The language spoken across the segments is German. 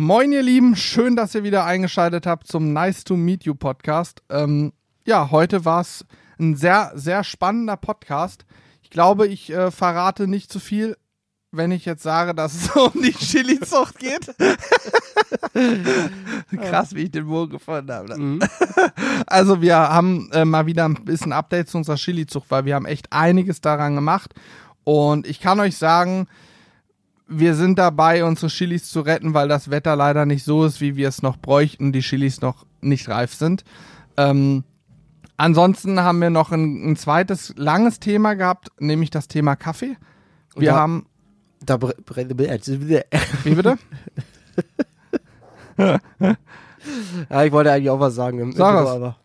Moin, ihr Lieben, schön, dass ihr wieder eingeschaltet habt zum Nice to Meet You Podcast. Ähm, ja, heute war es ein sehr, sehr spannender Podcast. Ich glaube, ich äh, verrate nicht zu viel, wenn ich jetzt sage, dass es um die Chili-Zucht geht. Krass, wie ich den Bogen gefunden habe. Ne? Mhm. Also wir haben äh, mal wieder ein bisschen Update zu unserer Chili-Zucht, weil wir haben echt einiges daran gemacht. Und ich kann euch sagen, wir sind dabei, unsere Chilis zu retten, weil das Wetter leider nicht so ist, wie wir es noch bräuchten, die Chilis noch nicht reif sind. Ähm, ansonsten haben wir noch ein, ein, zweites langes Thema gehabt, nämlich das Thema Kaffee. Wir da, haben. Da wie bitte? ja, ich wollte eigentlich auch was sagen im Sag Intro, aber.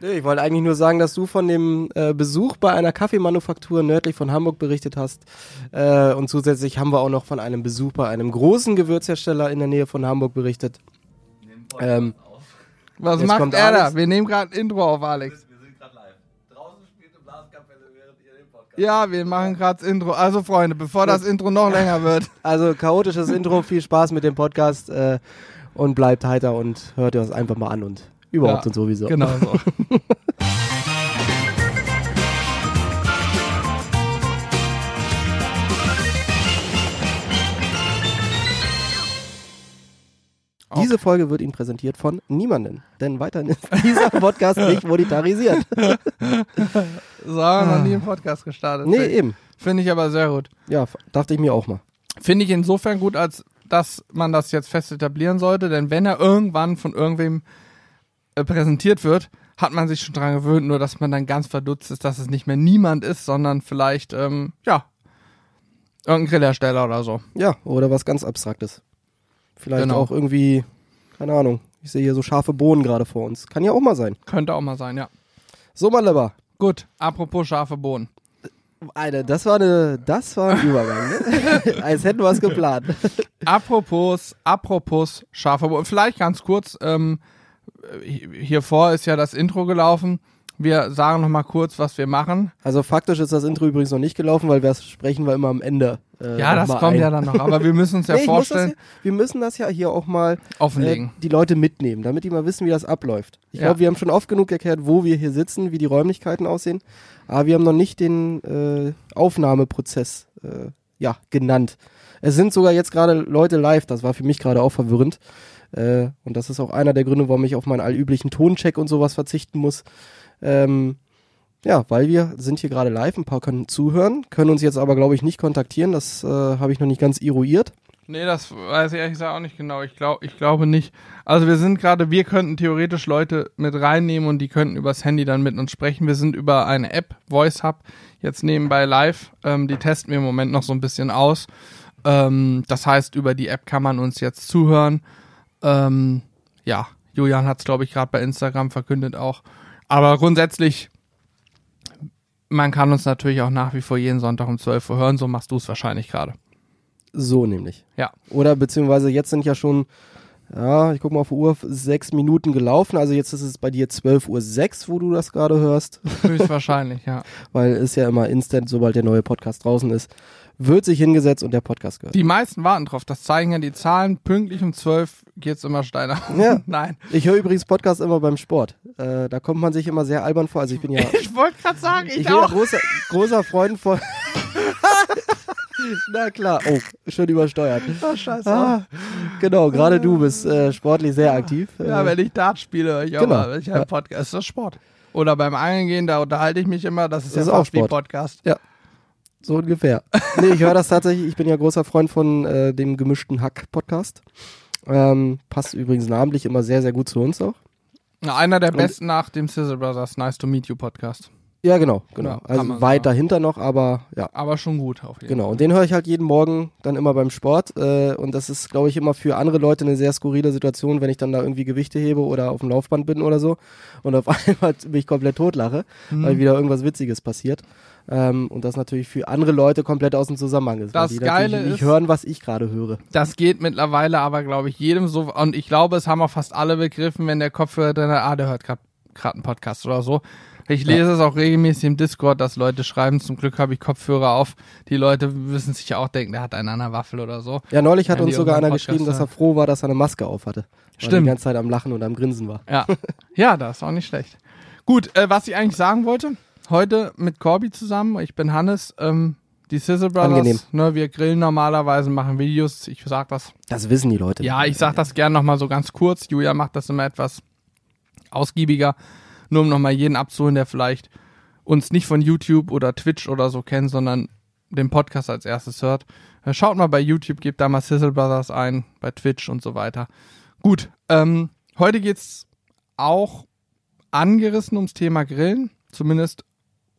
Nee, ich wollte eigentlich nur sagen, dass du von dem äh, Besuch bei einer Kaffeemanufaktur nördlich von Hamburg berichtet hast. Äh, und zusätzlich haben wir auch noch von einem Besuch bei einem großen Gewürzhersteller in der Nähe von Hamburg berichtet. Ähm, Was macht er da? Wir nehmen gerade ein Intro auf, Alex. Wir sind gerade live. Draußen spielt eine Blaskapelle, während ihr den Podcast Ja, wir machen gerade das Intro. Also, Freunde, bevor das Intro noch länger wird. Also, chaotisches Intro. Viel Spaß mit dem Podcast. Äh, und bleibt heiter und hört ihr es einfach mal an und Überhaupt ja, und sowieso. Genau so. Diese Folge wird Ihnen präsentiert von niemanden, denn weiterhin ist dieser Podcast nicht monetarisiert. so haben wir noch nie einen Podcast gestartet. Nee, Find, eben. Finde ich aber sehr gut. Ja, dachte ich mir auch mal. Finde ich insofern gut, als dass man das jetzt fest etablieren sollte, denn wenn er irgendwann von irgendwem präsentiert wird, hat man sich schon dran gewöhnt, nur dass man dann ganz verdutzt ist, dass es nicht mehr niemand ist, sondern vielleicht, ähm, ja, irgendein Grillersteller oder so. Ja, oder was ganz Abstraktes. Vielleicht genau. auch irgendwie, keine Ahnung, ich sehe hier so scharfe Bohnen gerade vor uns. Kann ja auch mal sein. Könnte auch mal sein, ja. So, mein Lieber. Gut, apropos scharfe Bohnen. Alter, das war eine, das war ein Übergang, ne? Als hätten wir es geplant. apropos, apropos scharfe Bohnen. Vielleicht ganz kurz, ähm, hier vor ist ja das Intro gelaufen. Wir sagen noch mal kurz, was wir machen. Also faktisch ist das Intro übrigens noch nicht gelaufen, weil wir sprechen wir immer am Ende. Äh, ja, das kommt ein. ja dann noch. Aber wir müssen uns ja nee, vorstellen. Ja, wir müssen das ja hier auch mal offenlegen. Äh, die Leute mitnehmen, damit die mal wissen, wie das abläuft. Ich ja. glaube, wir haben schon oft genug erklärt, wo wir hier sitzen, wie die Räumlichkeiten aussehen. Aber wir haben noch nicht den äh, Aufnahmeprozess äh, ja, genannt. Es sind sogar jetzt gerade Leute live, das war für mich gerade auch verwirrend. Äh, und das ist auch einer der Gründe, warum ich auf meinen allüblichen Toncheck und sowas verzichten muss. Ähm, ja, weil wir sind hier gerade live, ein paar können zuhören, können uns jetzt aber, glaube ich, nicht kontaktieren. Das äh, habe ich noch nicht ganz eruiert. Nee, das weiß ich ehrlich gesagt auch nicht genau. Ich, glaub, ich glaube nicht. Also wir sind gerade, wir könnten theoretisch Leute mit reinnehmen und die könnten übers Handy dann mit uns sprechen. Wir sind über eine App, Voice Hub, jetzt nebenbei live. Ähm, die testen wir im Moment noch so ein bisschen aus. Ähm, das heißt, über die App kann man uns jetzt zuhören. Ähm, ja, Julian hat es, glaube ich, gerade bei Instagram verkündet auch. Aber grundsätzlich, man kann uns natürlich auch nach wie vor jeden Sonntag um 12 Uhr hören. So machst du es wahrscheinlich gerade. So nämlich. Ja. Oder beziehungsweise jetzt sind ja schon, ja, ich gucke mal auf die Uhr, sechs Minuten gelaufen. Also jetzt ist es bei dir 12.06 Uhr, sechs, wo du das gerade hörst. Höchstwahrscheinlich, ja. Weil es ja immer instant, sobald der neue Podcast draußen ist, wird sich hingesetzt und der Podcast gehört. Die meisten warten drauf. Das zeigen ja die Zahlen. Pünktlich um 12 geht's immer steiner. Ja. Nein. Ich höre übrigens Podcast immer beim Sport. Äh, da kommt man sich immer sehr albern vor. Also ich bin ja. Ich wollte gerade sagen, ich, ich bin auch. Ja großer, großer Freund von. Na klar. Oh, schon übersteuert. Oh, scheiße. Ah, genau, gerade du bist äh, sportlich sehr aktiv. Ja, wenn ich Dart spiele, höre ich auch genau. mal. Ich ja. Podcast. ist das Sport. Oder beim Angeln gehen, da unterhalte ich mich immer. Das ist das ja ist auch Sport. wie Podcast. Ja. So ungefähr. nee, ich höre das tatsächlich. Ich bin ja großer Freund von äh, dem gemischten Hack-Podcast. Ähm, passt übrigens namentlich immer sehr, sehr gut zu uns auch. Na, einer der Und besten nach dem Sizzle Brothers Nice to Meet You Podcast. Ja, genau, genau. Ja, also weit dahinter noch, aber ja. Aber schon gut auf jeden Genau, Fall. und den höre ich halt jeden Morgen dann immer beim Sport. Äh, und das ist, glaube ich, immer für andere Leute eine sehr skurrile Situation, wenn ich dann da irgendwie Gewichte hebe oder auf dem Laufband bin oder so und auf einmal mich komplett totlache, mhm. weil wieder irgendwas Witziges passiert. Ähm, und das natürlich für andere Leute komplett aus dem Zusammenhang ist. Das Geile nicht ist, hören, was ich gerade höre. Das geht mittlerweile aber, glaube ich, jedem so. Und ich glaube, es haben auch fast alle begriffen, wenn der Kopfhörer drin ah, der hört gerade einen Podcast oder so Ich lese es auch regelmäßig im Discord, dass Leute schreiben, zum Glück habe ich Kopfhörer auf. Die Leute müssen sich ja auch denken, der hat einen an der Waffel oder so. Ja, neulich hat uns die sogar einer unseren geschrieben, dass Podcast er froh war, dass er eine Maske auf hatte. Weil Stimmt. die ganze Zeit am Lachen und am Grinsen war. Ja, ja, das ist auch nicht schlecht. Gut, äh, was ich eigentlich sagen wollte, heute mit Corby zusammen, ich bin Hannes, ähm, die Sizzle Brothers, Angenehm. ne, wir grillen normalerweise, machen Videos, ich sag das. Das wissen die Leute. Ja, ich sag das gern nochmal so ganz kurz, Julia macht das immer etwas ausgiebiger, nur um nochmal jeden abzuholen, der vielleicht uns nicht von YouTube oder Twitch oder so kennt, sondern den Podcast als erstes hört. Äh, Schaut mal bei YouTube, gebt da mal Sizzle Brothers ein, bei Twitch und so weiter. Gut, ähm, heute geht's auch angerissen ums Thema Grillen, zumindest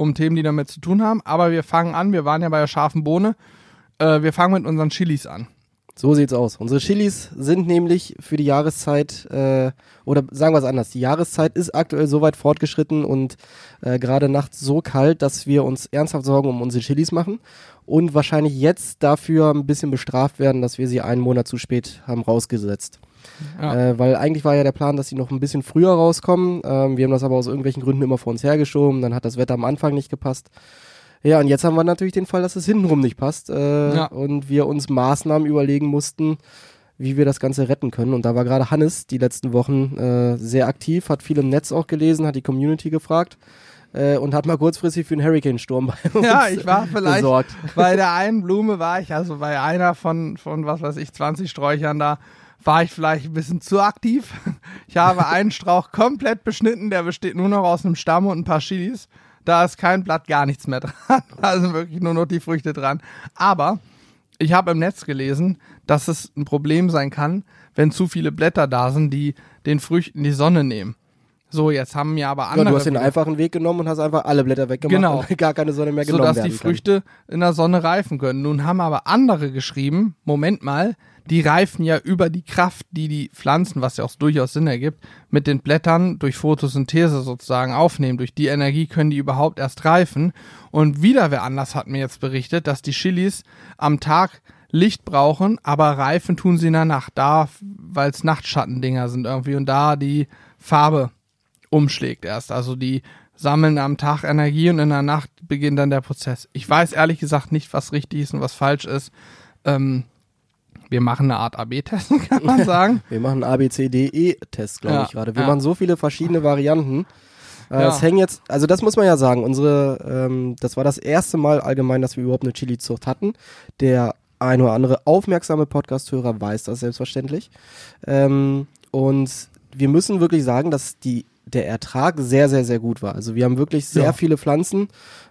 um Themen, die damit zu tun haben. Aber wir fangen an, wir waren ja bei der scharfen Bohne. Äh, wir fangen mit unseren Chilis an. So sieht's aus. Unsere Chilis sind nämlich für die Jahreszeit, äh, oder sagen wir es anders, die Jahreszeit ist aktuell so weit fortgeschritten und äh, gerade nachts so kalt, dass wir uns ernsthaft Sorgen um unsere Chilis machen und wahrscheinlich jetzt dafür ein bisschen bestraft werden, dass wir sie einen Monat zu spät haben rausgesetzt. Ja. Äh, weil eigentlich war ja der Plan, dass sie noch ein bisschen früher rauskommen. Ähm, wir haben das aber aus irgendwelchen Gründen immer vor uns hergeschoben. Dann hat das Wetter am Anfang nicht gepasst. Ja, und jetzt haben wir natürlich den Fall, dass es hintenrum nicht passt äh, Ja. und wir uns Maßnahmen überlegen mussten, wie wir das Ganze retten können. Und da war gerade Hannes die letzten Wochen äh, sehr aktiv, hat viel im Netz auch gelesen, hat die Community gefragt äh, und hat mal kurzfristig für einen Hurricane-Sturm bei uns Ja, ich war vielleicht besorgt. bei der einen Blume war ich, also bei einer von, von was weiß ich, 20 Sträuchern da, war ich vielleicht ein bisschen zu aktiv. Ich habe einen Strauch komplett beschnitten, der besteht nur noch aus einem Stamm und ein paar Chilis. Da ist kein Blatt, gar nichts mehr dran. Da sind wirklich nur noch die Früchte dran. Aber ich habe im Netz gelesen, dass es ein Problem sein kann, wenn zu viele Blätter da sind, die den Früchten die Sonne nehmen. So, jetzt haben mir aber Ja, andere du hast den einfachen Weg genommen und hast einfach alle Blätter weggemacht Genau. und gar keine Sonne mehr genommen sodass die kann. Früchte in der Sonne reifen können. Nun haben aber andere geschrieben, Moment mal, die reifen ja über die Kraft, die die Pflanzen, was ja auch durchaus Sinn ergibt, mit den Blättern durch Photosynthese sozusagen aufnehmen. Durch die Energie können die überhaupt erst reifen. Und wieder wer anders hat mir jetzt berichtet, dass die Chilis am Tag Licht brauchen, aber reifen tun sie in der Nacht. Da, weil es Nachtschattendinger sind irgendwie und da die Farbe umschlägt erst. Also die sammeln am Tag Energie und in der Nacht beginnt dann der Prozess. Ich weiß ehrlich gesagt nicht, was richtig ist und was falsch ist. Ähm, wir machen eine Art AB-Test, kann man sagen. Wir machen ABCDE-Test, glaube Ja, ich gerade. Wir ja. machen so viele verschiedene Varianten. Äh. Es hängen jetzt, also das muss man ja sagen, unsere, ähm, das war das erste Mal allgemein, dass wir überhaupt eine Chili-Zucht hatten. Der ein oder andere aufmerksame Podcast-Hörer weiß das selbstverständlich. Ähm, und wir müssen wirklich sagen, dass die der Ertrag sehr, sehr, sehr gut war. Also wir haben wirklich sehr Ja. viele Pflanzen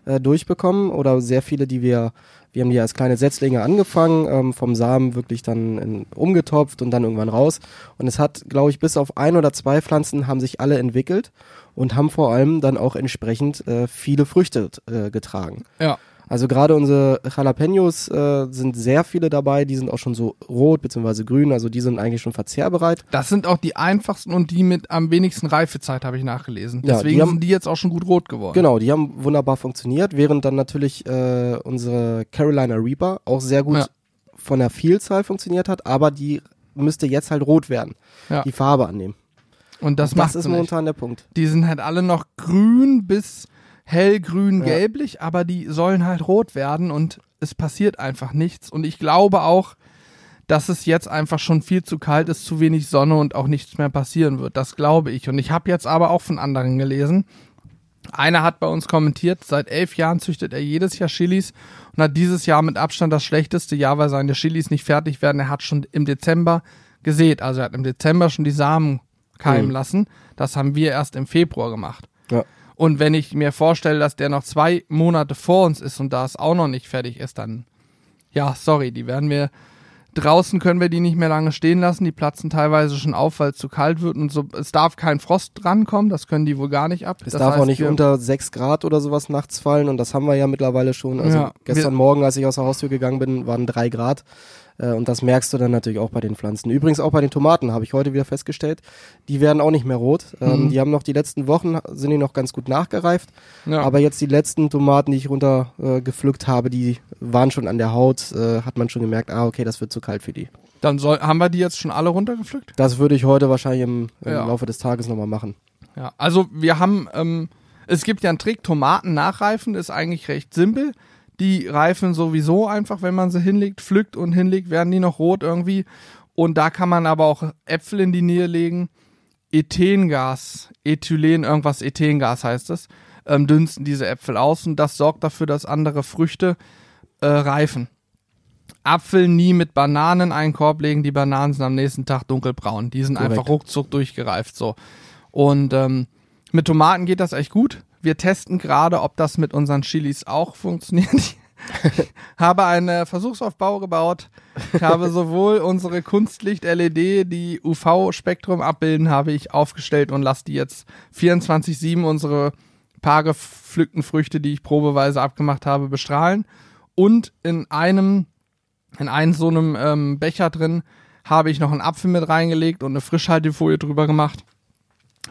äh, durchbekommen oder sehr viele, die wir, wir haben die als kleine Setzlinge angefangen, ähm, vom Samen wirklich dann in, umgetopft und dann irgendwann raus. Und es hat, glaube ich, bis auf ein oder zwei Pflanzen haben sich alle entwickelt und haben vor allem dann auch entsprechend äh, viele Früchte äh, getragen. Ja. Also gerade unsere Jalapenos äh, sind sehr viele dabei, die sind auch schon so rot bzw. grün, also die sind eigentlich schon verzehrbereit. Das sind auch die einfachsten und die mit am wenigsten Reifezeit, habe ich nachgelesen. Ja, Deswegen die haben- sind die jetzt auch schon gut rot geworden. Genau, die haben wunderbar funktioniert, während dann natürlich äh, unsere Carolina Reaper auch sehr gut Ja. von der Vielzahl funktioniert hat, aber die müsste jetzt halt rot werden, Ja. die Farbe annehmen. Und das, Das, macht ist sie nicht. momentan der Punkt. Die sind halt alle noch grün bis hellgrün gelblich, aber die sollen halt rot werden und es passiert einfach nichts. Und ich glaube auch, dass es jetzt einfach schon viel zu kalt ist, zu wenig Sonne und auch nichts mehr passieren wird. Das glaube ich. Und ich habe jetzt aber auch von anderen gelesen. Einer hat bei uns kommentiert, seit elf Jahren züchtet er jedes Jahr Chilis und hat dieses Jahr mit Abstand das schlechteste Jahr, weil seine Chilis nicht fertig werden. Er hat schon im Dezember gesät. Also er hat im Dezember schon die Samen keimen Mhm. lassen. Das haben wir erst im Februar gemacht. Ja. Und wenn ich mir vorstelle, dass der noch zwei Monate vor uns ist und da es auch noch nicht fertig ist, dann, ja, sorry, die werden wir, draußen können wir die nicht mehr lange stehen lassen, die platzen teilweise schon auf, weil es zu kalt wird und so, es darf kein Frost drankommen, das können die wohl gar nicht ab. Es das darf auch heißt, nicht wir, unter 6 Grad oder sowas nachts fallen und das haben wir ja mittlerweile schon. Also Ja, gestern Morgen, als ich aus der Haustür gegangen bin, waren 3 Grad. Äh, und das merkst du dann natürlich auch bei den Pflanzen. Übrigens auch bei den Tomaten, habe ich heute wieder festgestellt. Die werden auch nicht mehr rot. Ähm, Mhm. Die haben noch die letzten Wochen, sind die noch ganz gut nachgereift. Ja. Aber jetzt die letzten Tomaten, die ich runter äh, habe, die waren schon an der Haut. Äh, hat man schon gemerkt, ah, okay, das wird zu kalt für die. Dann soll, haben wir die jetzt schon alle runtergepflückt? Das würde ich heute wahrscheinlich im, im Ja. Laufe des Tages nochmal machen. Ja, also wir haben ähm, Es gibt ja einen Trick, Tomaten nachreifen, ist eigentlich recht simpel. Die reifen sowieso einfach, wenn man sie hinlegt, pflückt und hinlegt, werden die noch rot irgendwie. Und da kann man aber auch Äpfel in die Nähe legen. Ethengas, Ethylen, irgendwas Ethengas heißt es, ähm, dünsten diese Äpfel aus und das sorgt dafür, dass andere Früchte äh, reifen. Apfel nie mit Bananen in einen Korb legen. Die Bananen sind am nächsten Tag dunkelbraun. Die sind Korrekt. einfach ruckzuck durchgereift so. Und ähm, mit Tomaten geht das echt gut. Wir testen gerade, ob das mit unseren Chilis auch funktioniert. Ich habe einen Versuchsaufbau gebaut. Ich habe sowohl unsere Kunstlicht-LED, die UV-Spektrum abbilden, habe ich aufgestellt und lasse die jetzt 24-7 unsere paar gepflückten Früchte, die ich probeweise abgemacht habe, bestrahlen. Und in einem, in einem so einem ähm, Becher drin habe ich noch einen Apfel mit reingelegt und eine Frischhaltefolie drüber gemacht.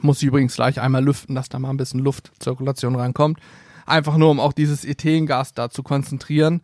Muss ich übrigens gleich einmal lüften, dass da mal ein bisschen Luftzirkulation reinkommt. Einfach nur, um auch dieses Ethengas da zu konzentrieren.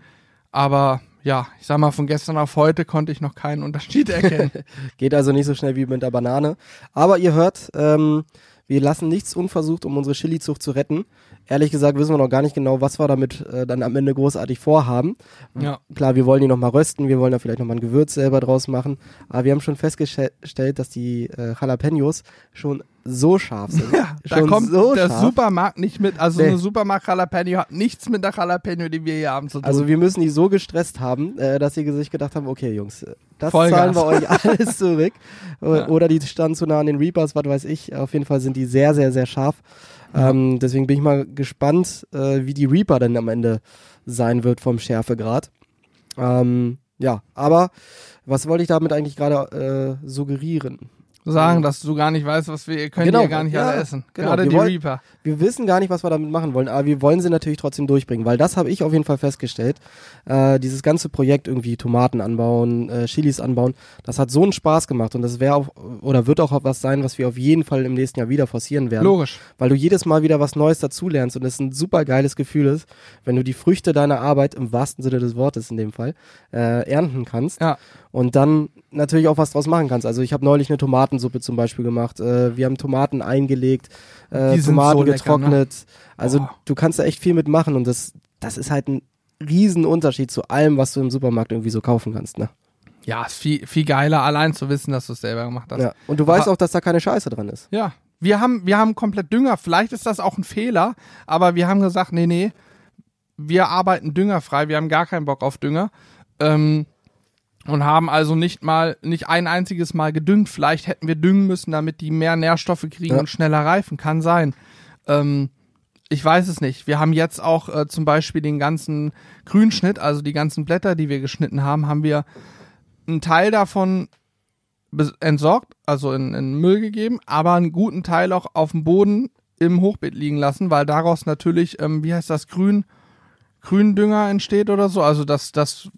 Aber ja, ich sag mal, von gestern auf heute konnte ich noch keinen Unterschied erkennen. Geht also nicht so schnell wie mit der Banane. Aber ihr hört, ähm, wir lassen nichts unversucht, um unsere Chilizucht zu retten. Ehrlich gesagt wissen wir noch gar nicht genau, was wir damit äh, dann am Ende großartig vorhaben. ja. Klar, wir wollen die nochmal rösten, wir wollen da vielleicht nochmal ein Gewürz selber draus machen. Aber wir haben schon festgestellt, dass die äh, Jalapenos schon so scharf sind. Ja, da schon kommt so der scharf. Supermarkt nicht mit. Also Nee. eine Supermarkt Jalapeno hat nichts mit der Jalapeno, die wir hier haben, zu tun. Also wir müssen die so gestresst haben, äh, dass sie sich gedacht haben, okay Jungs, äh, das Vollgas. zahlen wir euch alles zurück. Ja. Oder die standen zu nah an den Reapers, was weiß ich. Auf jeden Fall sind die sehr, sehr, sehr scharf. Ähm, deswegen bin ich mal gespannt, äh, wie die Reaper dann am Ende sein wird vom Schärfegrad. Ähm, ja, aber was wollte ich damit eigentlich gerade äh, suggerieren? Sagen, dass du gar nicht weißt, was wir, ihr könnt Genau, ja gar nicht ja, alle essen. genau. Gerade die wollen- Reaper. Wir wissen gar nicht, was wir damit machen wollen, aber wir wollen sie natürlich trotzdem durchbringen, weil das habe ich auf jeden Fall festgestellt. Äh, dieses ganze Projekt irgendwie Tomaten anbauen, äh, Chilis anbauen, das hat so einen Spaß gemacht und das wäre auch oder wird auch was sein, was wir auf jeden Fall im nächsten Jahr wieder forcieren werden, Logisch. weil du jedes Mal wieder was Neues dazulernst und es ein super geiles Gefühl ist, wenn du die Früchte deiner Arbeit im wahrsten Sinne des Wortes in dem Fall äh, ernten kannst Ja. Und dann natürlich auch was draus machen kannst. Also ich habe neulich eine Tomatensuppe zum Beispiel gemacht. Äh, wir haben Tomaten eingelegt, äh, Tomaten so lecker, getrocknet. Also Oh. du kannst da echt viel mitmachen und das, das ist halt ein Riesenunterschied zu allem, was du im Supermarkt irgendwie so kaufen kannst. Ne? Ja, ist viel, viel geiler, allein zu wissen, dass du es selber gemacht hast. Ja. Und du weißt Aber- auch, dass da keine Scheiße dran ist. Ja. Wir haben, wir haben komplett Dünger. Vielleicht ist das auch ein Fehler, aber wir haben gesagt, nee, nee, wir arbeiten düngerfrei. Wir haben gar keinen Bock auf Dünger. Ähm, und haben also nicht mal, nicht ein einziges Mal gedüngt. Vielleicht hätten wir düngen müssen, damit die mehr Nährstoffe kriegen Ja. und schneller reifen. Kann sein. Ähm, ich weiß es nicht. Wir haben jetzt auch äh, zum Beispiel den ganzen Grünschnitt, also die ganzen Blätter, die wir geschnitten haben, haben wir einen Teil davon entsorgt, also in, in Müll gegeben, aber einen guten Teil auch auf dem Boden im Hochbeet liegen lassen, weil daraus natürlich, ähm, wie heißt das, Grün, Gründünger entsteht oder so. Also das, das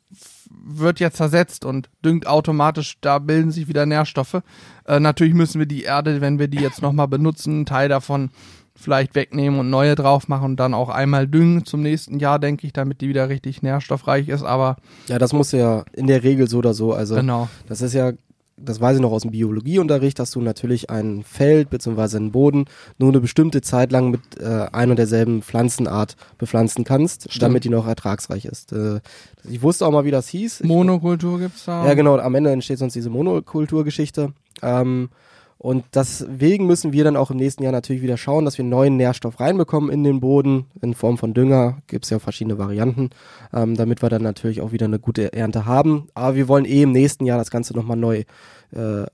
wird ja zersetzt und düngt automatisch, da bilden sich wieder Nährstoffe. Äh, natürlich müssen wir die Erde, wenn wir die jetzt nochmal benutzen, einen Teil davon vielleicht wegnehmen und neue drauf machen und dann auch einmal düngen zum nächsten Jahr, denke ich, damit die wieder richtig nährstoffreich ist. Aber Ja, das muss ja in der Regel so oder so. Also genau. das ist ja, das weiß ich noch aus dem Biologieunterricht, dass du natürlich ein Feld bzw. einen Boden nur eine bestimmte Zeit lang mit äh, ein und derselben Pflanzenart bepflanzen kannst, Stimmt. damit die noch ertragsreich ist. Äh, ich wusste auch mal, wie das hieß. Ich, Monokultur gibt's da. Ja, genau. Am Ende entsteht sonst diese Monokulturgeschichte. Ähm, und deswegen müssen wir dann auch im nächsten Jahr natürlich wieder schauen, dass wir neuen Nährstoff reinbekommen in den Boden in Form von Dünger. Gibt's ja verschiedene Varianten, ähm, damit wir dann natürlich auch wieder eine gute Ernte haben. Aber wir wollen eh im nächsten Jahr das Ganze nochmal neu, äh,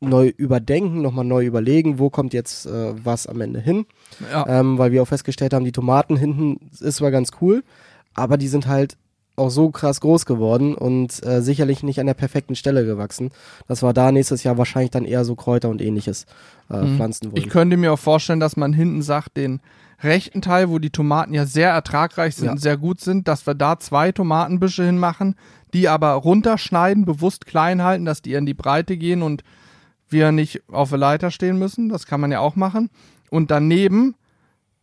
neu überdenken, nochmal neu überlegen, wo kommt jetzt äh, was am Ende hin. Ja. Ähm, weil wir auch festgestellt haben, die Tomaten hinten ist zwar ganz cool, aber die sind halt auch so krass groß geworden und äh, sicherlich nicht an der perfekten Stelle gewachsen, dass wir da nächstes Jahr wahrscheinlich dann eher so Kräuter und ähnliches äh, Mhm. pflanzen wollen. Ich könnte mir auch vorstellen, dass man hinten sagt, den rechten Teil, wo die Tomaten ja sehr ertragreich sind, Ja. sehr gut sind, dass wir da zwei Tomatenbüsche hinmachen, die aber runterschneiden, bewusst klein halten, dass die in die Breite gehen und wir nicht auf der Leiter stehen müssen. Das kann man ja auch machen. Und daneben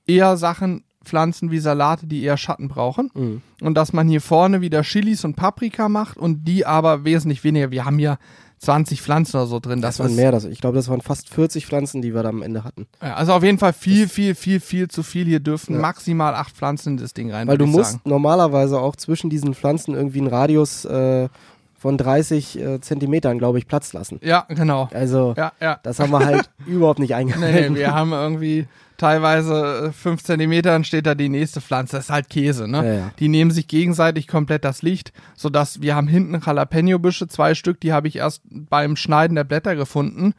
eher Sachen pflanzen wie Salate, die eher Schatten brauchen. Mhm. Und dass man hier vorne wieder Chilis und Paprika macht und die aber wesentlich weniger. Wir haben hier 20 Pflanzen oder so drin. Das, Das, waren mehr. Das, ich glaube, das waren fast 40 Pflanzen, die wir da am Ende hatten. Ja, also auf jeden Fall viel, viel, viel, viel zu viel. Hier dürfen Ja. maximal acht Pflanzen in das Ding rein. Weil du musst sagen. normalerweise auch zwischen diesen Pflanzen irgendwie einen Radius äh, von 30 äh, Zentimetern, glaube ich, Platz lassen. Ja, genau. Also, Ja, ja. das haben wir halt überhaupt nicht eingehalten. nee, wir haben irgendwie teilweise äh, fünf Zentimeter, dann steht da die nächste Pflanze. Das ist halt Käse, ne? Ja, ja. Die nehmen sich gegenseitig komplett das Licht, sodass wir haben hinten Jalapeno-Büsche, zwei Stück, die habe ich erst beim Schneiden der Blätter gefunden.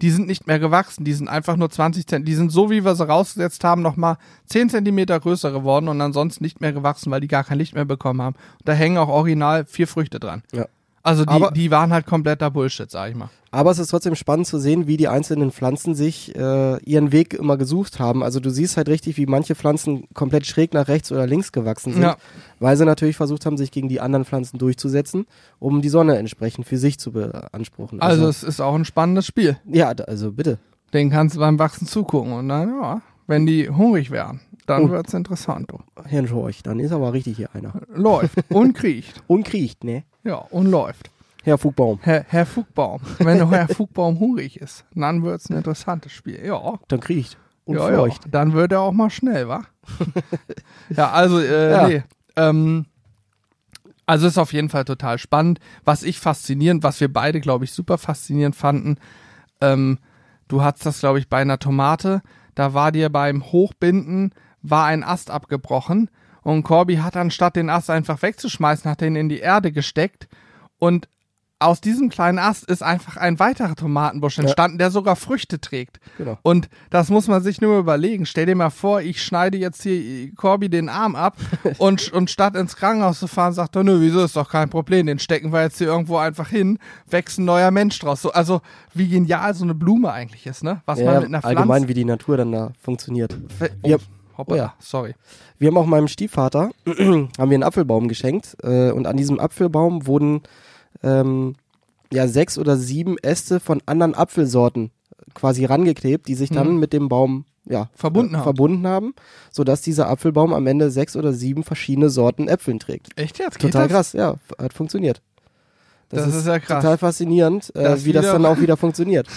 Die sind nicht mehr gewachsen, die sind einfach nur 20 Zentimeter, die sind so, wie wir sie rausgesetzt haben, nochmal 10 Zentimeter größer geworden und ansonsten nicht mehr gewachsen, weil die gar kein Licht mehr bekommen haben. Da hängen auch original vier Früchte dran. Ja. Also die, Aber- die waren halt kompletter Bullshit, sag ich mal. Aber es ist trotzdem spannend zu sehen, wie die einzelnen Pflanzen sich äh, ihren Weg immer gesucht haben. Also du siehst halt richtig, wie manche Pflanzen komplett schräg nach rechts oder links gewachsen sind, Ja. weil sie natürlich versucht haben, sich gegen die anderen Pflanzen durchzusetzen, um die Sonne entsprechend für sich zu beanspruchen. Also es ist auch ein spannendes Spiel. ja, also bitte. Den kannst du beim Wachsen zugucken und dann, ja, wenn die hungrig werden, dann Oh. wird's interessant. Du. Hirnschorch, dann ist aber richtig hier einer. Läuft und kriecht. Und kriecht, ne? Ja, und läuft. Herr Fugbaum. Herr, Herr Fugbaum, wenn der Herr Fugbaum hungrig ist, dann wird's ein interessantes Spiel. Ja, Dann kriecht. Und ja, ja. Dann wird er auch mal schnell, wa? ja, also, äh, Ja. nee. Ähm, also ist auf jeden Fall total spannend. Was ich faszinierend, was wir beide, glaube ich, super faszinierend fanden, ähm, du hattest das, glaube ich, bei einer Tomate, da war dir beim Hochbinden, war ein Ast abgebrochen und Corby hat anstatt den Ast einfach wegzuschmeißen, hat den in die Erde gesteckt und aus diesem kleinen Ast ist einfach ein weiterer Tomatenbusch entstanden, der sogar Früchte trägt. Genau. Und das muss man sich nur überlegen. Stell dir mal vor, ich schneide jetzt hier Corby den Arm ab und, und statt ins Krankenhaus zu fahren, sagt er, nö, wieso ist doch kein Problem, den stecken wir jetzt hier irgendwo einfach hin, wächst ein neuer Mensch draus. So, also wie genial so eine Blume eigentlich ist, ne? Was man Ja, mit einer allgemein, Pflanze... wie die Natur dann da funktioniert. Oh, Ja. Hoppala, Oh ja. sorry. Wir haben auch meinem Stiefvater haben wir einen Apfelbaum geschenkt äh, und an diesem Apfelbaum wurden ähm, ja sechs oder sieben Äste von anderen Apfelsorten quasi rangeklebt, die sich dann Mhm. mit dem Baum ja Verbunden äh, haben. verbunden haben, sodass dieser Apfelbaum am Ende sechs oder sieben verschiedene Sorten Äpfeln trägt. Echt jetzt? Geht Total das? krass, ja, hat funktioniert. Das ist ja krass. Total faszinierend, äh, Das wie das dann auch wieder funktioniert.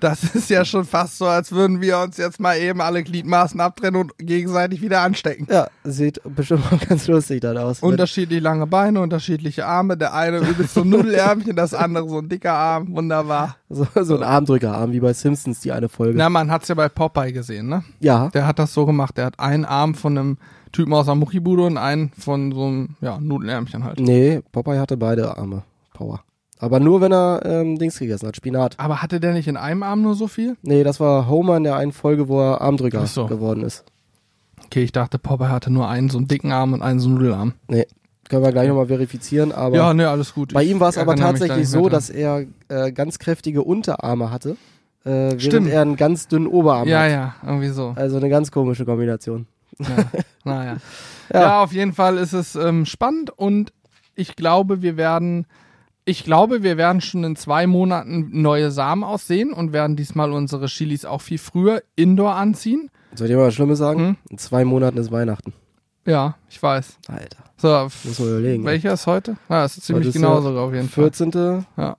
Das ist ja schon fast so, als würden wir uns jetzt mal eben alle Gliedmaßen abtrennen und gegenseitig wieder anstecken. Ja, sieht bestimmt auch ganz lustig dann aus. Unterschiedlich lange Beine, unterschiedliche Arme. Der eine übelst so ein Nudelärmchen, das andere so ein dicker Arm. Wunderbar. so, so ein Armdrückerarm, wie bei Simpsons, die eine Folge. Na, man hat's ja bei Popeye gesehen, ne? ja, Der hat das so gemacht. Der hat einen Arm von einem Typen aus der Muckibude und einen von so einem, ja, Nudelärmchen halt. Nee, Popeye hatte beide Arme. Power. Aber nur, wenn er ähm, Dings gegessen hat, Spinat. Aber hatte der nicht in einem Arm nur so viel? Nee, das war Homer in der einen Folge, wo er Armdrücker so. geworden ist. Okay, ich dachte, Popeye hatte nur einen so einen dicken Arm und einen so einen Nudelarm. Nee, können wir gleich nochmal verifizieren, aber ja, ne, alles gut. bei Ich ihm war es aber da tatsächlich mehr so, dran. dass er äh, ganz kräftige Unterarme hatte, äh, während Stimmt. er einen ganz dünnen Oberarm Ja, hat. ja, irgendwie so. Also eine ganz komische Kombination. Ja, naja. Ja. Ja. auf jeden Fall ist es ähm, spannend und ich glaube, wir werden, ich glaube, wir werden schon in zwei Monaten neue Samen aussehen und werden diesmal unsere Chilis auch viel früher indoor anziehen. Soll ich dir mal was Schlimmes sagen? Hm? In zwei Monaten ist Weihnachten. Ja, ich weiß. Alter. So, Muss man überlegen. welcher ist heute? Ja, es ist ziemlich Heute ist genau sogar auf jeden Fall. 14. Ja.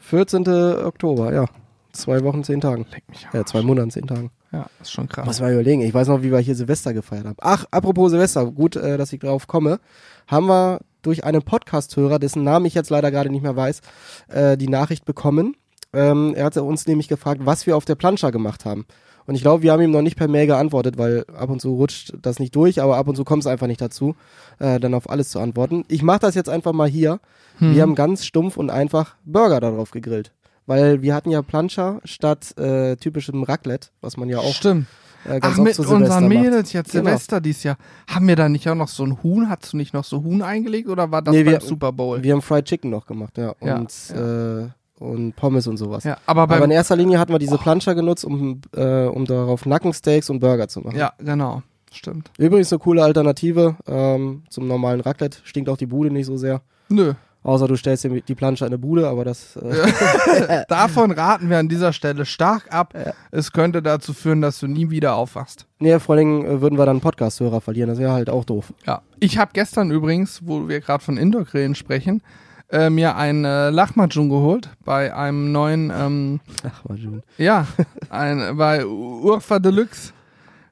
14. Oktober, ja. Zwei Wochen, zehn Tagen. Leck mich Ja, zwei Monaten, zehn Tagen. Ja, ist schon krass. Muss mal überlegen. Ich weiß noch, wie wir hier Silvester gefeiert haben. Ach, apropos Silvester, gut, äh, dass ich drauf komme. Haben wir durch einen Podcast-Hörer, dessen Namen ich jetzt leider gerade nicht mehr weiß, äh, die Nachricht bekommen. Ähm, er hatte uns nämlich gefragt, was wir auf der Plancha gemacht haben. Und ich glaube, wir haben ihm noch nicht per Mail geantwortet, weil ab und zu rutscht das nicht durch, aber ab und zu kommt es einfach nicht dazu, äh, dann auf alles zu antworten. Ich mache das jetzt einfach mal hier. Hm. Wir haben ganz stumpf und einfach Burger darauf gegrillt. Weil wir hatten ja Plancha statt äh, typischem Raclette, was man ja auch Stimmt. Äh, Ach, mit unseren macht. Mädels jetzt Genau. Silvester dieses Jahr. Haben wir da nicht auch noch so ein Huhn? Hast du nicht noch so Huhn eingelegt oder war das Nee, beim wir- Super Bowl? Wir haben Fried Chicken noch gemacht, ja. Ja, Und, Äh, und Pommes und sowas. ja, aber Aber in erster Linie hatten wir diese Plancha genutzt, um, äh, um darauf Nackensteaks und Burger zu machen. Ja, genau. Stimmt. Übrigens eine coole Alternative ähm, zum normalen Raclette. Stinkt auch die Bude nicht so sehr. Nö. Außer du stellst dir die Plancha in eine Bude, aber das. Äh, Davon raten wir an dieser Stelle stark ab. Es könnte dazu führen, dass du nie wieder aufwachst. nee, vor allem äh, würden wir dann Podcast-Hörer verlieren. Das wäre halt auch doof. Ja. Ich habe gestern übrigens, wo wir gerade von Indoor-Grillen sprechen, äh, mir ein äh, Lachmajun geholt bei einem neuen, ähm, Lachmajun. Ja, ein, bei Urfa Deluxe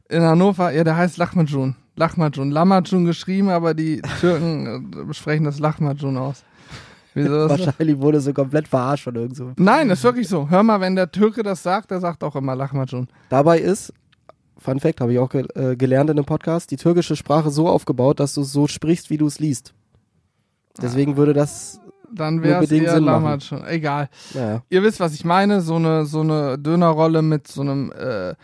in Hannover. Ja, der heißt Lachmajun. Lachmajun. Lamajun geschrieben, aber die Türken äh, sprechen das Lachmajun aus. Wieso Wahrscheinlich wurde so komplett verarscht von irgend so. Nein, ist wirklich so. Hör mal, wenn der Türke das sagt, der sagt auch immer Lachmajun. Dabei ist, Fun Fact, habe ich auch ge äh, gelernt in einem Podcast, die türkische Sprache so aufgebaut, dass du es so sprichst, wie du es liest. Deswegen ah. würde das dann wäre es eher Lamajun. Egal. Ja. Ihr wisst, was ich meine. So eine, so eine Dönerrolle mit so einem äh,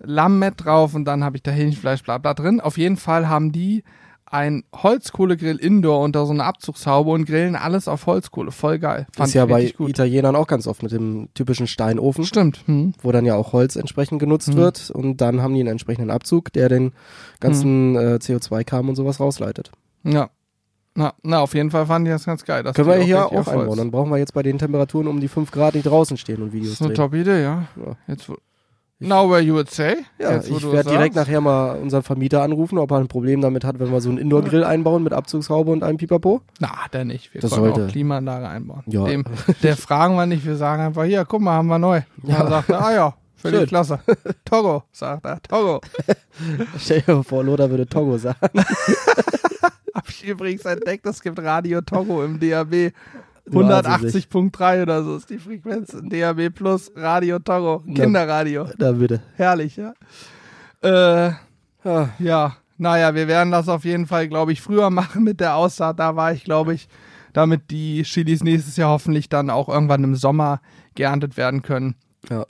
Lammet drauf und dann habe ich da Hähnchenfleisch, bla bla drin. Auf jeden Fall haben die ein Holzkohlegrill Indoor unter so einer Abzugshaube und grillen alles auf Holzkohle. Voll geil. Fand ist ja bei gut. Italienern auch ganz oft mit dem typischen Steinofen. Stimmt. Hm. Wo dann ja auch Holz entsprechend genutzt hm. wird und dann haben die einen entsprechenden Abzug, der den ganzen hm. äh, CO2-Kram und sowas rausleitet. Ja. Na, na, auf jeden Fall fand ich das ganz geil. Können wir hier auch, auch einbauen. Dann brauchen wir jetzt bei den Temperaturen um die 5 Grad nicht draußen stehen und Videos Das ist eine top Idee, ja. ja. Jetzt, Now where you would say. Ja, Jetzt, ich werde direkt nachher mal unseren Vermieter anrufen, ob er ein Problem damit hat, wenn wir so einen Indoor-Grill einbauen mit Abzugshaube und einem Pipapo. Na, der nicht. Wir das können sollte. auch Klimaanlage einbauen. Ja. Dem, der fragen wir nicht, wir sagen einfach, hier, guck mal, haben wir neu. Ja. Und sagt er, ah ja, völlig klasse. Togo, sagt er, Togo. Stell dir vor, Lothar würde Togo sagen. Hab ich übrigens entdeckt, es gibt Radio Togo im DAB. 180.3 oder so ist die Frequenz. DAB Plus, Radio Togo, Kinderradio. Da, bitte. Herrlich, ja. Äh, ja. ja, naja, wir werden das auf jeden Fall, glaube ich, früher machen mit der Aussaat. Da war ich, glaube ich, damit die Chilis nächstes Jahr hoffentlich dann auch irgendwann im Sommer geerntet werden können. Ja.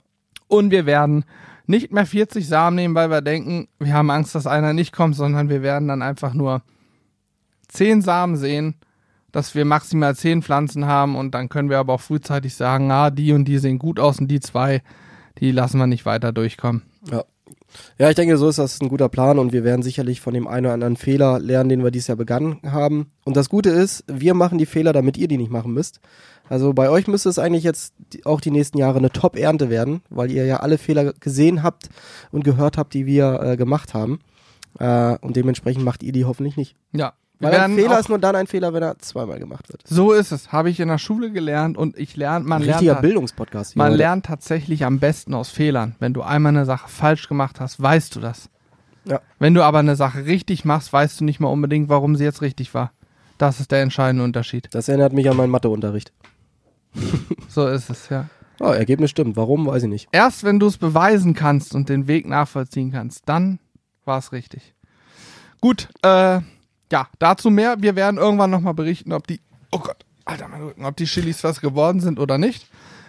Und wir werden nicht mehr 40 Samen nehmen, weil wir denken, wir haben Angst, dass einer nicht kommt, sondern wir werden dann einfach nur 10 Samen sehen dass wir maximal zehn Pflanzen haben und dann können wir aber auch frühzeitig sagen, ah, die und die sehen gut aus und die zwei, die lassen wir nicht weiter durchkommen. Ja. Ja, ich denke, so ist das ein guter Plan und wir werden sicherlich von dem einen oder anderen Fehler lernen, den wir dieses Jahr begangen haben. Und das Gute ist, wir machen die Fehler, damit ihr die nicht machen müsst. Also bei euch müsste es eigentlich jetzt auch die nächsten Jahre eine Top-Ernte werden, weil ihr ja alle Fehler gesehen habt und gehört habt, die wir äh, gemacht haben. Äh, und dementsprechend macht ihr die hoffentlich nicht. Ja, weil ein Fehler ist nur dann ein Fehler, wenn er zweimal gemacht wird. So ist es. Habe ich in der Schule gelernt und ich lerne, man lernt. Richtiger Bildungspodcast. Man lernt tatsächlich am besten aus Fehlern. Wenn du einmal eine Sache falsch gemacht hast, weißt du das. Ja. Wenn du aber eine Sache richtig machst, weißt du nicht mal unbedingt, warum sie jetzt richtig war. Das ist der entscheidende Unterschied. Das erinnert mich an meinen Matheunterricht. so ist es, ja. Oh, Ergebnis stimmt. Warum, weiß ich nicht. Erst wenn du es beweisen kannst und den Weg nachvollziehen kannst, dann war es richtig. Gut, äh, ja, dazu mehr. Wir werden irgendwann nochmal berichten, ob die, oh Gott, Alter, mein Rücken, ob die Chilis was geworden sind oder nicht.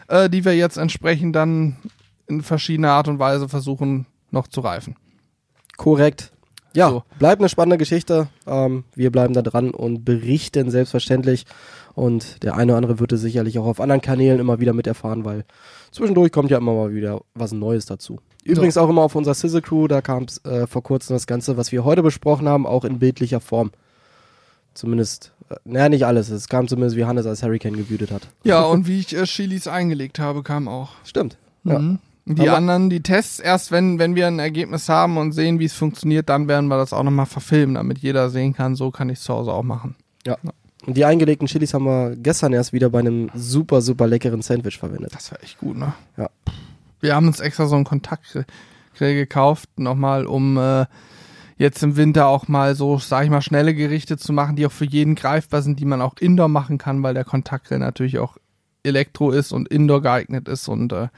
Äh, die wir jetzt entsprechend dann in verschiedener Art und Weise versuchen noch zu reifen. Korrekt. Ja, so. bleibt eine spannende Geschichte. Ähm, wir bleiben da dran und berichten selbstverständlich. Und der eine oder andere wird es sicherlich auch auf anderen Kanälen immer wieder miterfahren, weil zwischendurch kommt ja immer mal wieder was Neues dazu. Übrigens auch immer auf unserer Sizzle Crew, da kam äh, vor kurzem das Ganze, was wir heute besprochen haben, auch in bildlicher Form. Zumindest, äh, naja, nicht alles. Es kam zumindest, wie Hannes als Hurricane gewütet hat. Ja, und wie ich äh, Chilis eingelegt habe, kam auch. Stimmt. Mhm. Ja. Die Aber anderen, die Tests, erst wenn, wenn wir ein Ergebnis haben und sehen, wie es funktioniert, dann werden wir das auch nochmal verfilmen, damit jeder sehen kann, so kann ich es zu Hause auch machen. Ja. ja. Und die eingelegten Chilis haben wir gestern erst wieder bei einem super, super leckeren Sandwich verwendet. Das war echt gut, ne? Ja. Wir haben uns extra so einen Kontaktgrill gekauft, nochmal, um äh, jetzt im Winter auch mal so, sag ich mal, schnelle Gerichte zu machen, die auch für jeden greifbar sind, die man auch indoor machen kann, weil der Kontaktgrill natürlich auch Elektro ist und indoor geeignet ist. Und äh,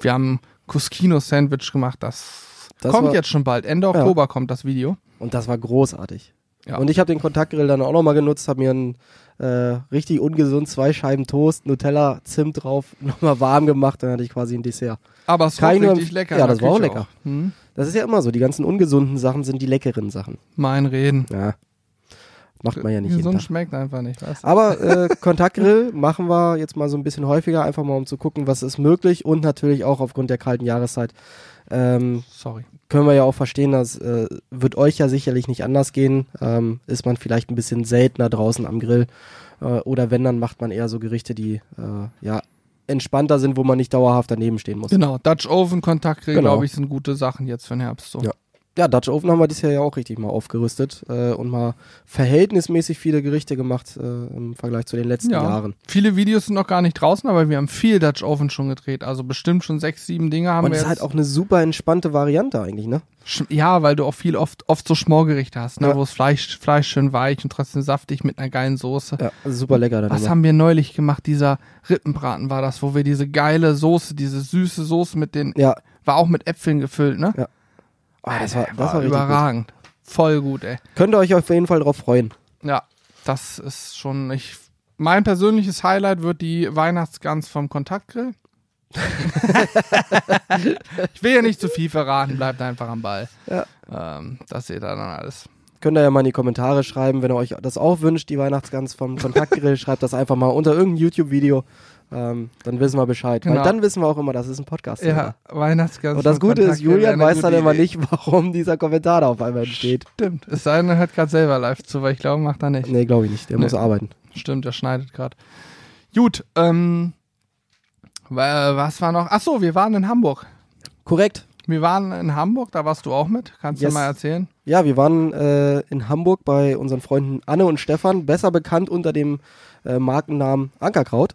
wir haben Cusquino-Sandwich gemacht, das, das kommt war, jetzt schon bald. Ende Oktober ja. kommt das Video. Und das war großartig. Ja. Und ich habe den Kontaktgrill dann auch nochmal genutzt, habe mir einen äh, richtig ungesund zwei Scheiben Toast, Nutella, Zimt drauf, nochmal warm gemacht, dann hatte ich quasi ein Dessert. Aber es war richtig lecker. Ja, das war auch lecker. Auch. Hm? Das ist ja immer so, die ganzen ungesunden Sachen sind die leckeren Sachen. Mein Reden. Ja. Macht man ja nicht Gesund schmeckt einfach nicht, du? Aber äh, Kontaktgrill machen wir jetzt mal so ein bisschen häufiger, einfach mal um zu gucken, was ist möglich und natürlich auch aufgrund der kalten Jahreszeit. Ähm, Sorry können wir ja auch verstehen, das äh, wird euch ja sicherlich nicht anders gehen. Ähm, ist man vielleicht ein bisschen seltener draußen am Grill äh, oder wenn, dann macht man eher so Gerichte, die äh, ja entspannter sind, wo man nicht dauerhaft daneben stehen muss. Genau, Dutch Oven, Kontaktgrill, genau. glaube ich, sind gute Sachen jetzt für den Herbst. So. Ja. Ja, Dutch Oven haben wir dieses Jahr ja auch richtig mal aufgerüstet äh, und mal verhältnismäßig viele Gerichte gemacht äh, im Vergleich zu den letzten Ja. Jahren. Viele Videos sind noch gar nicht draußen, aber wir haben viel Dutch Oven schon gedreht. Also bestimmt schon sechs, sieben Dinge haben Und wir es ist halt auch eine super entspannte Variante eigentlich, ne? Ja, weil du auch viel oft, oft so Schmorgerichte hast, ne? Ja. wo das Fleisch, Fleisch schön weich und trotzdem saftig mit einer geilen Soße. Ja, also super lecker dann Was immer. haben wir neulich gemacht? Dieser Rippenbraten war das, wo wir diese geile Soße, diese süße Soße mit den, Ja, war auch mit Äpfeln gefüllt, ne? Ja. Ah, das war, das war richtig überragend. Voll gut, ey. gut. Könnt ihr euch auf jeden Fall drauf freuen. Ja, das ist schon, ich, mein persönliches Highlight wird die Weihnachtsgans vom Kontaktgrill. ich will ja nicht zu viel verraten, bleibt einfach am Ball. Ja. Ähm, das seht ihr dann alles. Könnt ihr ja mal in die Kommentare schreiben, wenn ihr euch das auch wünscht, die Weihnachtsgans vom Kontaktgrill, schreibt das einfach mal unter irgendein YouTube-Video. Ähm, dann wissen wir Bescheid. Genau. Weil dann wissen wir auch immer, das ist ein Podcast. Ja, Weihnachtsgans. Und das Gute ist, Kontaktgrill Julian weiß dann immer nicht, warum dieser Kommentar da auf einmal entsteht. Stimmt, es sei denn, er hört gerade selber live zu, weil ich glaube, macht er nicht. Nee, glaube ich nicht. Der Nee. muss arbeiten. Stimmt, er schneidet gerade. Gut, ähm, wa- was war noch? Ach so, wir waren in Hamburg. Korrekt. Wir waren in Hamburg, da warst du auch mit. Kannst Yes. du mal erzählen? Ja, wir waren äh, in Hamburg bei unseren Freunden Anne und Stefan, besser bekannt unter dem äh, Markennamen Ankerkraut.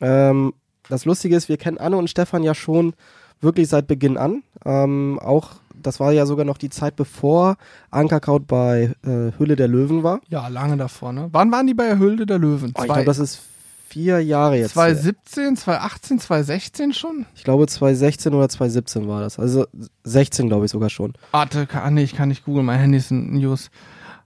Ähm, das Lustige ist, wir kennen Anne und Stefan ja schon wirklich seit Beginn an. Ähm, auch, das war ja sogar noch die Zeit, bevor Ankerkraut bei äh, Hülle der Löwen war. Ja, lange davor, ne? Wann waren die bei Höhle der Löwen? Oh, ich glaube, das ist vier Jahre jetzt. 2017, 2018, 2016 schon? Ich glaube, 2016 oder 2017 war das. Also 16, glaube ich sogar schon. Warte, kann, nee, ich kann nicht googeln, mein Handy ist ein News.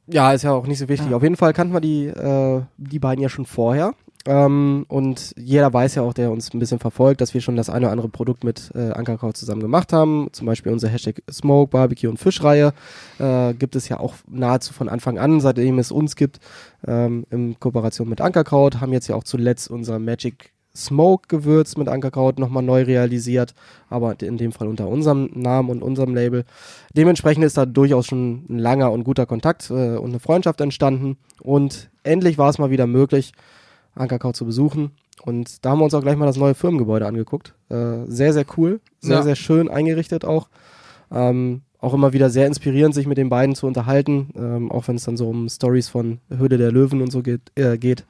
Ja, ist ja auch nicht so wichtig. Ja. Auf jeden Fall kannten wir die, äh, die beiden ja schon vorher. Ähm, und jeder weiß ja auch, der uns ein bisschen verfolgt, dass wir schon das eine oder andere Produkt mit äh, Ankerkraut zusammen gemacht haben. Zum Beispiel unsere Hashtag Smoke, Barbecue und Fischreihe. Äh, gibt es ja auch nahezu von Anfang an, seitdem es uns gibt, ähm, in Kooperation mit Ankerkraut. Haben jetzt ja auch zuletzt unser Magic Smoke Gewürz mit Ankerkraut nochmal neu realisiert, aber in dem Fall unter unserem Namen und unserem Label. Dementsprechend ist da durchaus schon ein langer und guter Kontakt äh, und eine Freundschaft entstanden. Und endlich war es mal wieder möglich, Ankerkraut zu besuchen. Und da haben wir uns auch gleich mal das neue Firmengebäude angeguckt. Äh, sehr, sehr cool, sehr, Ja. sehr schön eingerichtet auch. Ähm, auch immer wieder sehr inspirierend, sich mit den beiden zu unterhalten, ähm, auch wenn es dann so um Stories von Höhle der Löwen und so geht. Äh, geht.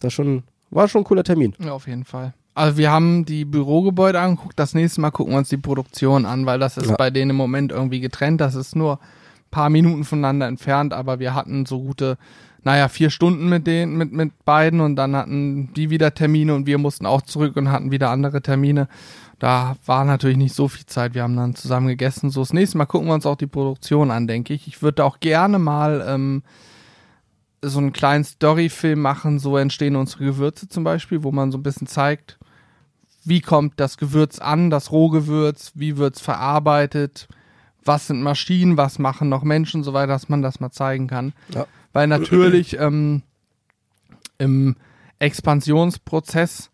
Das schon, war schon ein cooler Termin. Ja, auf jeden Fall. Also wir haben die Bürogebäude angeguckt, das nächste Mal gucken wir uns die Produktion an, weil das ist Ja. bei denen im Moment irgendwie getrennt. Das ist nur ein paar Minuten voneinander entfernt, aber wir hatten so gute, naja, vier Stunden mit denen, mit, mit beiden und dann hatten die wieder Termine und wir mussten auch zurück und hatten wieder andere Termine. Da war natürlich nicht so viel Zeit. Wir haben dann zusammen gegessen. So, das nächste Mal gucken wir uns auch die Produktion an, denke ich. Ich würde auch gerne mal ähm, so einen kleinen Storyfilm machen, so entstehen unsere Gewürze zum Beispiel, wo man so ein bisschen zeigt, wie kommt das Gewürz an, das Rohgewürz, wie wird's verarbeitet, was sind Maschinen, was machen noch Menschen, so weiter, dass man das mal zeigen kann. Ja. Weil natürlich ähm, im Expansionsprozess,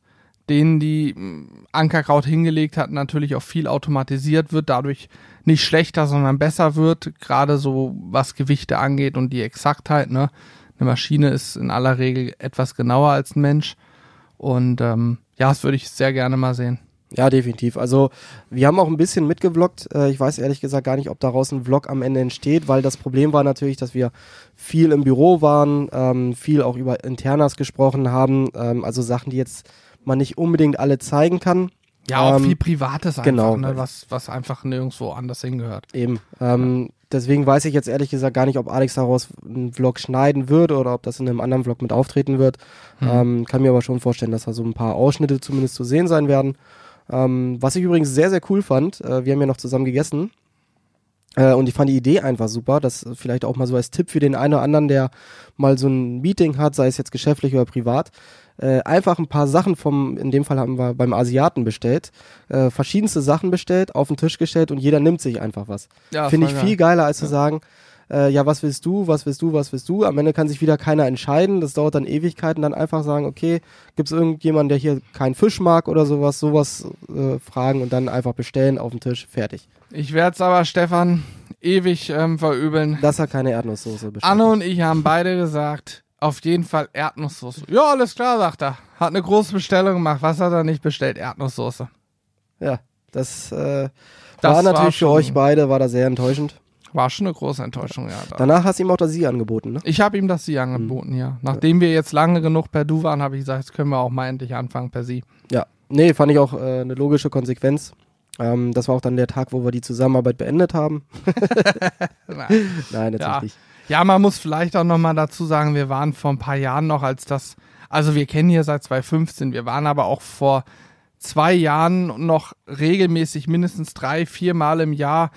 den die ähm, Ankerkraut hingelegt hat, natürlich auch viel automatisiert wird, dadurch nicht schlechter, sondern besser wird, gerade so was Gewichte angeht und die Exaktheit. Ne? Eine Maschine ist in aller Regel etwas genauer als ein Mensch. Und ähm, ja, das würde ich sehr gerne mal sehen. Ja, definitiv. Also wir haben auch ein bisschen mitgevloggt. Äh, ich weiß ehrlich gesagt gar nicht, ob daraus ein Vlog am Ende entsteht, weil das Problem war natürlich, dass wir viel im Büro waren, ähm, viel auch über Internas gesprochen haben, ähm, also Sachen, die jetzt man nicht unbedingt alle zeigen kann. Ja, auch Ähm, viel Privates einfach, genau. ne, was, was einfach nirgendwo anders hingehört. Eben. Ähm, Deswegen weiß ich jetzt ehrlich gesagt gar nicht, ob Alex daraus einen Vlog schneiden wird oder ob das in einem anderen Vlog mit auftreten wird. Hm. Ähm, kann mir aber schon vorstellen, dass da so ein paar Ausschnitte zumindest zu sehen sein werden. Ähm, was ich übrigens sehr, sehr cool fand, äh, wir haben ja noch zusammen gegessen. Äh, und ich fand die Idee einfach super. Das vielleicht auch mal so als Tipp für den einen oder anderen, der mal so ein Meeting hat, sei es jetzt geschäftlich oder privat. Äh, einfach ein paar Sachen vom, in dem Fall haben wir beim Asiaten bestellt, äh, verschiedenste Sachen bestellt, auf den Tisch gestellt und jeder nimmt sich einfach was. Ja, Finde ich viel geil. geiler, als zu sagen, äh, ja, was willst du, was willst du, was willst du? Am Ende kann sich wieder keiner entscheiden. Das dauert dann Ewigkeiten. Dann einfach sagen, okay, gibt es irgendjemanden, der hier keinen Fisch mag oder sowas, sowas äh, fragen und dann einfach bestellen auf den Tisch, fertig. Ich werde es aber, Stefan, ewig ähm, verübeln. Dass er keine Erdnusssoße bestellt. Anne und ich haben beide gesagt, auf jeden Fall Erdnusssoße. Ja, alles klar, sagt er. Hat eine große Bestellung gemacht. Was hat er nicht bestellt? Erdnusssoße. Ja, das, äh, Das war natürlich war für euch beide, war da sehr enttäuschend. War schon eine große Enttäuschung, ja. Da. Danach hast du ihm auch das Sie angeboten, ne? Ich habe ihm das Sie angeboten, ja. Nachdem wir jetzt lange genug per Du waren, habe ich gesagt, jetzt können wir auch mal endlich anfangen per Sie. Ja, nee, fand ich auch äh, eine logische Konsequenz. Ähm, das war auch dann der Tag, wo wir die Zusammenarbeit beendet haben. Nein. Nein, natürlich Ja. Ja, man muss vielleicht auch nochmal dazu sagen, wir waren vor ein paar Jahren noch, als das, also wir kennen hier seit 2015, wir waren aber auch vor zwei Jahren noch regelmäßig mindestens drei, vier Mal im Jahr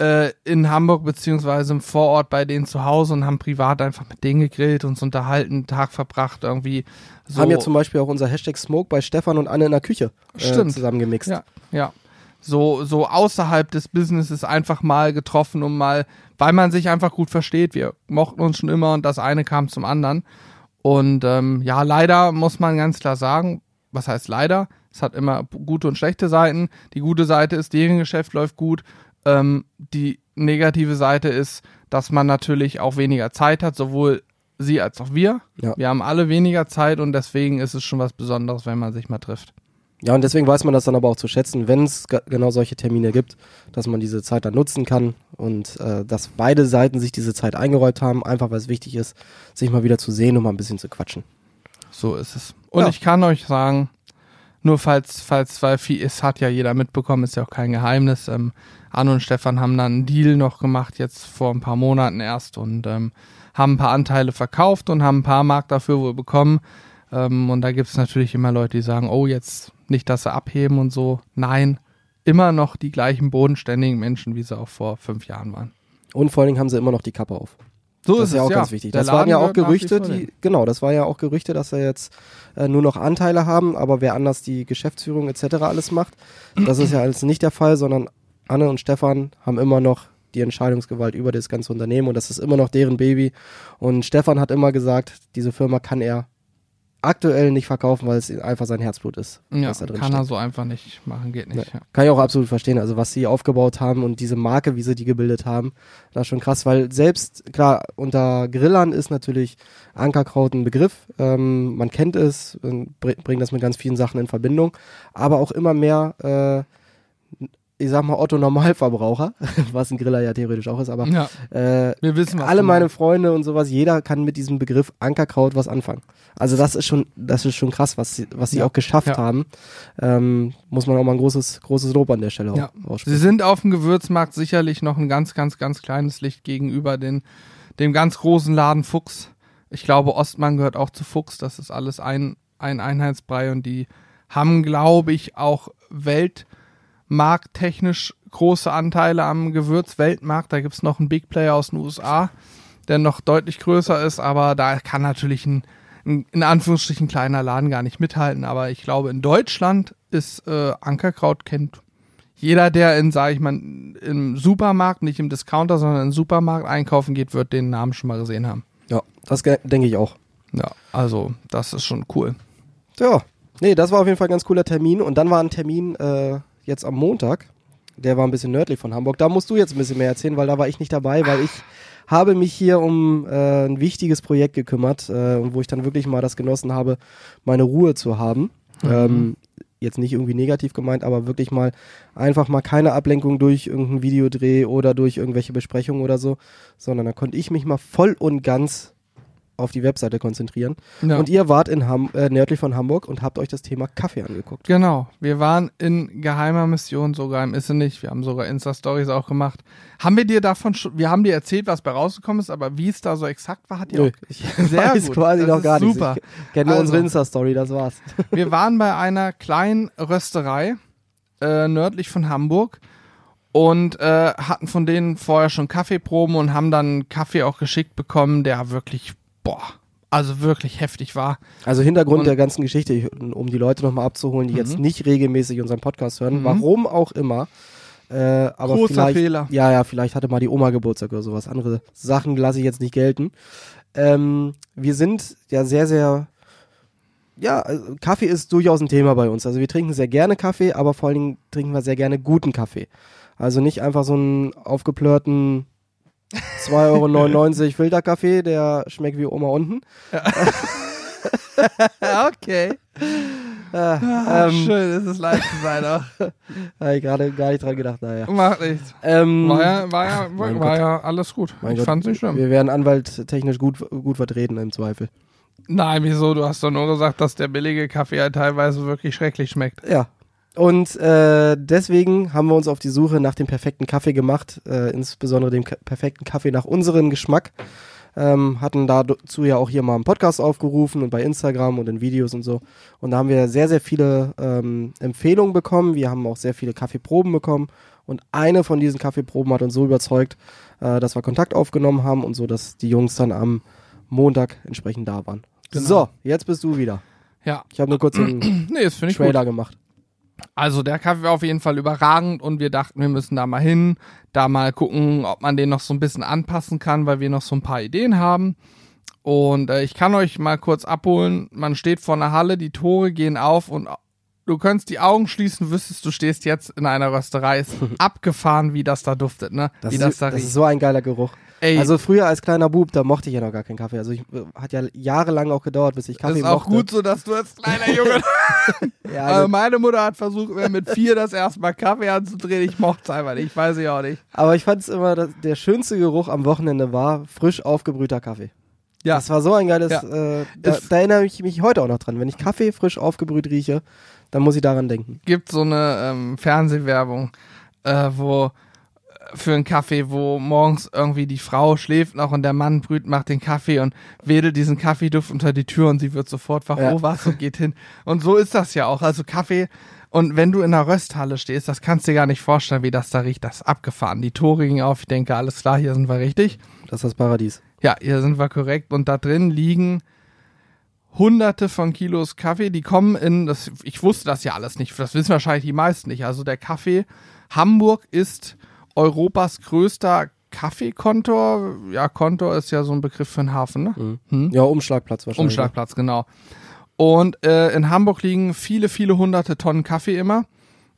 äh, in Hamburg beziehungsweise im Vorort bei denen zu Hause und haben privat einfach mit denen gegrillt, uns unterhalten, Tag verbracht, irgendwie so. Haben ja zum Beispiel auch unser Hashtag Smoke bei Stefan und Anne in der Küche äh, zusammengemixt. Ja, ja. So, so außerhalb des Businesses einfach mal getroffen, um mal, weil man sich einfach gut versteht. Wir mochten uns schon immer und das eine kam zum anderen. Und ähm, ja, leider muss man ganz klar sagen, was heißt leider? Es hat immer gute und schlechte Seiten. Die gute Seite ist, deren Geschäft läuft gut. Ähm, die negative Seite ist, dass man natürlich auch weniger Zeit hat, sowohl sie als auch wir. Ja. Wir haben alle weniger Zeit und deswegen ist es schon was Besonderes, wenn man sich mal trifft. Ja, und deswegen weiß man das dann aber auch zu schätzen, wenn es ge- genau solche Termine gibt, dass man diese Zeit dann nutzen kann und äh, dass beide Seiten sich diese Zeit eingeräumt haben, einfach weil es wichtig ist, sich mal wieder zu sehen und mal ein bisschen zu quatschen. So ist es. Und Ja. ich kann euch sagen, nur falls, falls, weil es hat ja jeder mitbekommen, ist ja auch kein Geheimnis. Ähm, Anne und Stefan haben dann einen Deal noch gemacht, jetzt vor ein paar Monaten erst und ähm, haben ein paar Anteile verkauft und haben ein paar Mark dafür wohl bekommen. Ähm, und da gibt es natürlich immer Leute, die sagen, oh, jetzt nicht, dass sie abheben und so. Nein, immer noch die gleichen bodenständigen Menschen, wie sie auch vor fünf Jahren waren. Und vor allen Dingen haben sie immer noch die Kappe auf. So das ist ja auch ganz wichtig. Der Das waren ja auch Gerüchte, die, genau, das war ja auch Gerüchte, dass er jetzt äh, nur noch Anteile haben, aber wer anders die Geschäftsführung etc. alles macht. Das ist ja alles nicht der Fall, sondern Anne und Stefan haben immer noch die Entscheidungsgewalt über das ganze Unternehmen und das ist immer noch deren Baby. Und Stefan hat immer gesagt, diese Firma kann er aktuell nicht verkaufen, weil es einfach sein Herzblut ist. Ja, kann steckt. er so einfach nicht machen, geht nicht. Ja. Kann ich auch absolut verstehen. Also was sie aufgebaut haben und diese Marke, wie sie die gebildet haben, das ist schon krass, weil selbst, klar, unter Grillern ist natürlich Ankerkraut ein Begriff. Ähm, man kennt es, bringt das mit ganz vielen Sachen in Verbindung, aber auch immer mehr, äh, ich sag mal, Otto Normalverbraucher, was ein Griller ja theoretisch auch ist, aber Ja, äh, wir wissen, alle meine. Freunde und sowas, jeder kann mit diesem Begriff Ankerkraut was anfangen. Also das ist schon, das ist schon krass, was sie, was sie Ja. auch geschafft Ja. haben. Ähm, muss man auch mal ein großes, großes Lob an der Stelle Ja. auch Sie aussprechen. sind auf dem Gewürzmarkt sicherlich noch ein ganz, ganz, ganz kleines Licht gegenüber den, dem ganz großen Laden Fuchs. Ich glaube, Ostmann gehört auch zu Fuchs. Das ist alles ein, ein Einheitsbrei und die haben, glaube ich, auch weltmarkttechnisch große Anteile am Gewürzweltmarkt. Da gibt es noch einen Big Player aus den USA, der noch deutlich größer ist, aber da kann natürlich ein, ein in Anführungsstrichen kleiner Laden gar nicht mithalten. Aber ich glaube, in Deutschland ist äh, Ankerkraut kennt jeder, der in, sage ich mal, im Supermarkt, nicht im Discounter, sondern im Supermarkt einkaufen geht, wird den Namen schon mal gesehen haben. Ja, das denke ich auch. Ja, also das ist schon cool. Ja, nee, das war auf jeden Fall ein ganz cooler Termin. Und dann war ein Termin äh, jetzt am Montag. Der war ein bisschen nördlich von Hamburg. Da musst du jetzt ein bisschen mehr erzählen, weil da war ich nicht dabei, weil ich habe mich hier um äh, ein wichtiges Projekt gekümmert äh, und wo ich dann wirklich mal das genossen habe, meine Ruhe zu haben. Ähm, jetzt nicht irgendwie negativ gemeint, aber wirklich mal einfach mal keine Ablenkung durch irgendeinen Videodreh oder durch irgendwelche Besprechungen oder so, sondern da konnte ich mich mal voll und ganz auf die Webseite konzentrieren. Ja. Und ihr wart in Ham äh, nördlich von Hamburg und habt euch das Thema Kaffee angeguckt. Genau, wir waren in geheimer Mission sogar im Issenich. Wir haben sogar Insta-Stories auch gemacht. Haben wir dir davon schon, wir haben dir erzählt, was bei rausgekommen ist, aber wie es da so exakt war, hat dir Nö, auch ich Sehr weiß gut, quasi das noch ist gar nichts. super. Ich kenne Also. unsere Insta-Story, das war's. Wir waren bei einer kleinen Rösterei äh, nördlich von Hamburg und äh, hatten von denen vorher schon Kaffeeproben und haben dann Kaffee auch geschickt bekommen, der wirklich, boah, also wirklich heftig war. Also Hintergrund Und- der ganzen Geschichte, ich- um die Leute nochmal abzuholen, die jetzt nicht regelmäßig unseren Podcast hören, Mhm. warum auch immer. Äh, aber Großer Fehler. Ja, ja, vielleicht hatte mal die Oma Geburtstag oder sowas. Andere Sachen lasse ich jetzt nicht gelten. Ähm, wir sind ja sehr, sehr ja, also Kaffee ist durchaus ein Thema bei uns. Also wir trinken sehr gerne Kaffee, aber vor allen Dingen trinken wir sehr gerne guten Kaffee. Also nicht einfach so einen aufgeplörten 2,99 Euro Filterkaffee, der schmeckt wie Oma unten. okay. Ah, Ah, ähm, schön, es ist leicht zu sein. auch. Habe ich gerade gar nicht dran gedacht, naja. Macht nichts. Ähm, War ja, war ja, war Gott. ja alles gut. mein ich Gott, fand's nicht schlimm. Wir werden anwalttechnisch gut, gut vertreten im Zweifel. Nein, wieso? Du hast doch nur gesagt, dass der billige Kaffee ja teilweise wirklich schrecklich schmeckt. Ja. Und äh, deswegen haben wir uns auf die Suche nach dem perfekten Kaffee gemacht, äh, insbesondere dem ka perfekten Kaffee nach unserem Geschmack. Ähm, hatten dazu ja auch hier mal einen Podcast aufgerufen und bei Instagram und in Videos und so. Und da haben wir sehr, sehr viele ähm, Empfehlungen bekommen. Wir haben auch sehr viele Kaffeeproben bekommen. Und eine von diesen Kaffeeproben hat uns so überzeugt, äh, dass wir Kontakt aufgenommen haben und so, dass die Jungs dann am Montag entsprechend da waren. Genau. So, jetzt bist du wieder. Ja. Ich habe nur kurz einen Nee, ich gut. Trailer gemacht. Also der Kaffee war auf jeden Fall überragend und wir dachten, wir müssen da mal hin, da mal gucken, ob man den noch so ein bisschen anpassen kann, weil wir noch so ein paar Ideen haben. Und äh, ich kann euch mal kurz abholen. Man steht vor einer Halle, die Tore gehen auf und du könntest die Augen schließen, wüsstest, du stehst jetzt in einer Rösterei. Ist abgefahren, wie das da duftet, ne? Das, wie ist, das da das riecht. ist so ein geiler Geruch. Ey, Also früher als kleiner Bub, da mochte ich ja noch gar keinen Kaffee. Also ich äh, hat ja jahrelang auch gedauert, bis ich das Kaffee ist auch mochte. gut so, dass du als kleiner Junge Ja, Also meine Mutter hat versucht, mir mit vier das erste Mal Kaffee anzudrehen. Ich mochte es einfach nicht. Ich weiß ich auch nicht. aber ich fand es immer, dass der schönste Geruch am Wochenende war frisch aufgebrühter Kaffee. Ja. Das war so ein geiles, Ja. äh, da, da erinnere ich mich heute auch noch dran. Wenn ich Kaffee frisch aufgebrüht rieche, dann muss ich daran denken. Gibt so eine ähm, Fernsehwerbung, äh, wo äh, für einen Kaffee, wo morgens irgendwie die Frau schläft noch und der Mann brüht, macht den Kaffee und wedelt diesen Kaffeeduft unter die Tür und sie wird sofort wach. Ja. Oh, was? Und geht hin. Und so ist das ja auch. Also Kaffee. Und wenn du in einer Rösthalle stehst, das kannst du dir gar nicht vorstellen, wie das da riecht. Das ist abgefahren. Die Tore gingen auf. Ich denke, alles klar, hier sind wir richtig. Das ist das Paradies. Ja, hier sind wir korrekt. Und da drin liegen hunderte von Kilos Kaffee, die kommen in, das, ich wusste das ja alles nicht, das wissen wahrscheinlich die meisten nicht. Also der Kaffee, Hamburg ist Europas größter Kaffeekontor. Ja, Kontor ist ja so ein Begriff für einen Hafen, ne? Hm? Ja, Umschlagplatz wahrscheinlich. Umschlagplatz, genau. Und äh, in Hamburg liegen viele, viele hunderte Tonnen Kaffee immer.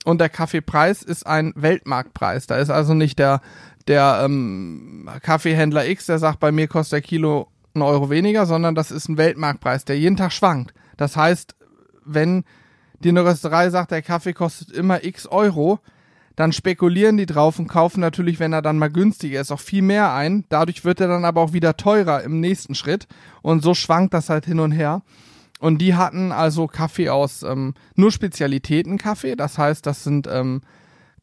Und der Kaffeepreis ist ein Weltmarktpreis. Da ist also nicht der, der ähm, Kaffeehändler X, der sagt, bei mir kostet der Kilo einen Euro weniger, sondern das ist ein Weltmarktpreis, der jeden Tag schwankt. Das heißt, wenn die eine Rösterei sagt, der Kaffee kostet immer X Euro, dann spekulieren die drauf und kaufen natürlich, wenn er dann mal günstiger ist, auch viel mehr ein. Dadurch wird er dann aber auch wieder teurer im nächsten Schritt. Und so schwankt das halt hin und her. Und die hatten also Kaffee aus ähm, nur Spezialitätenkaffee. Das heißt, das sind ähm,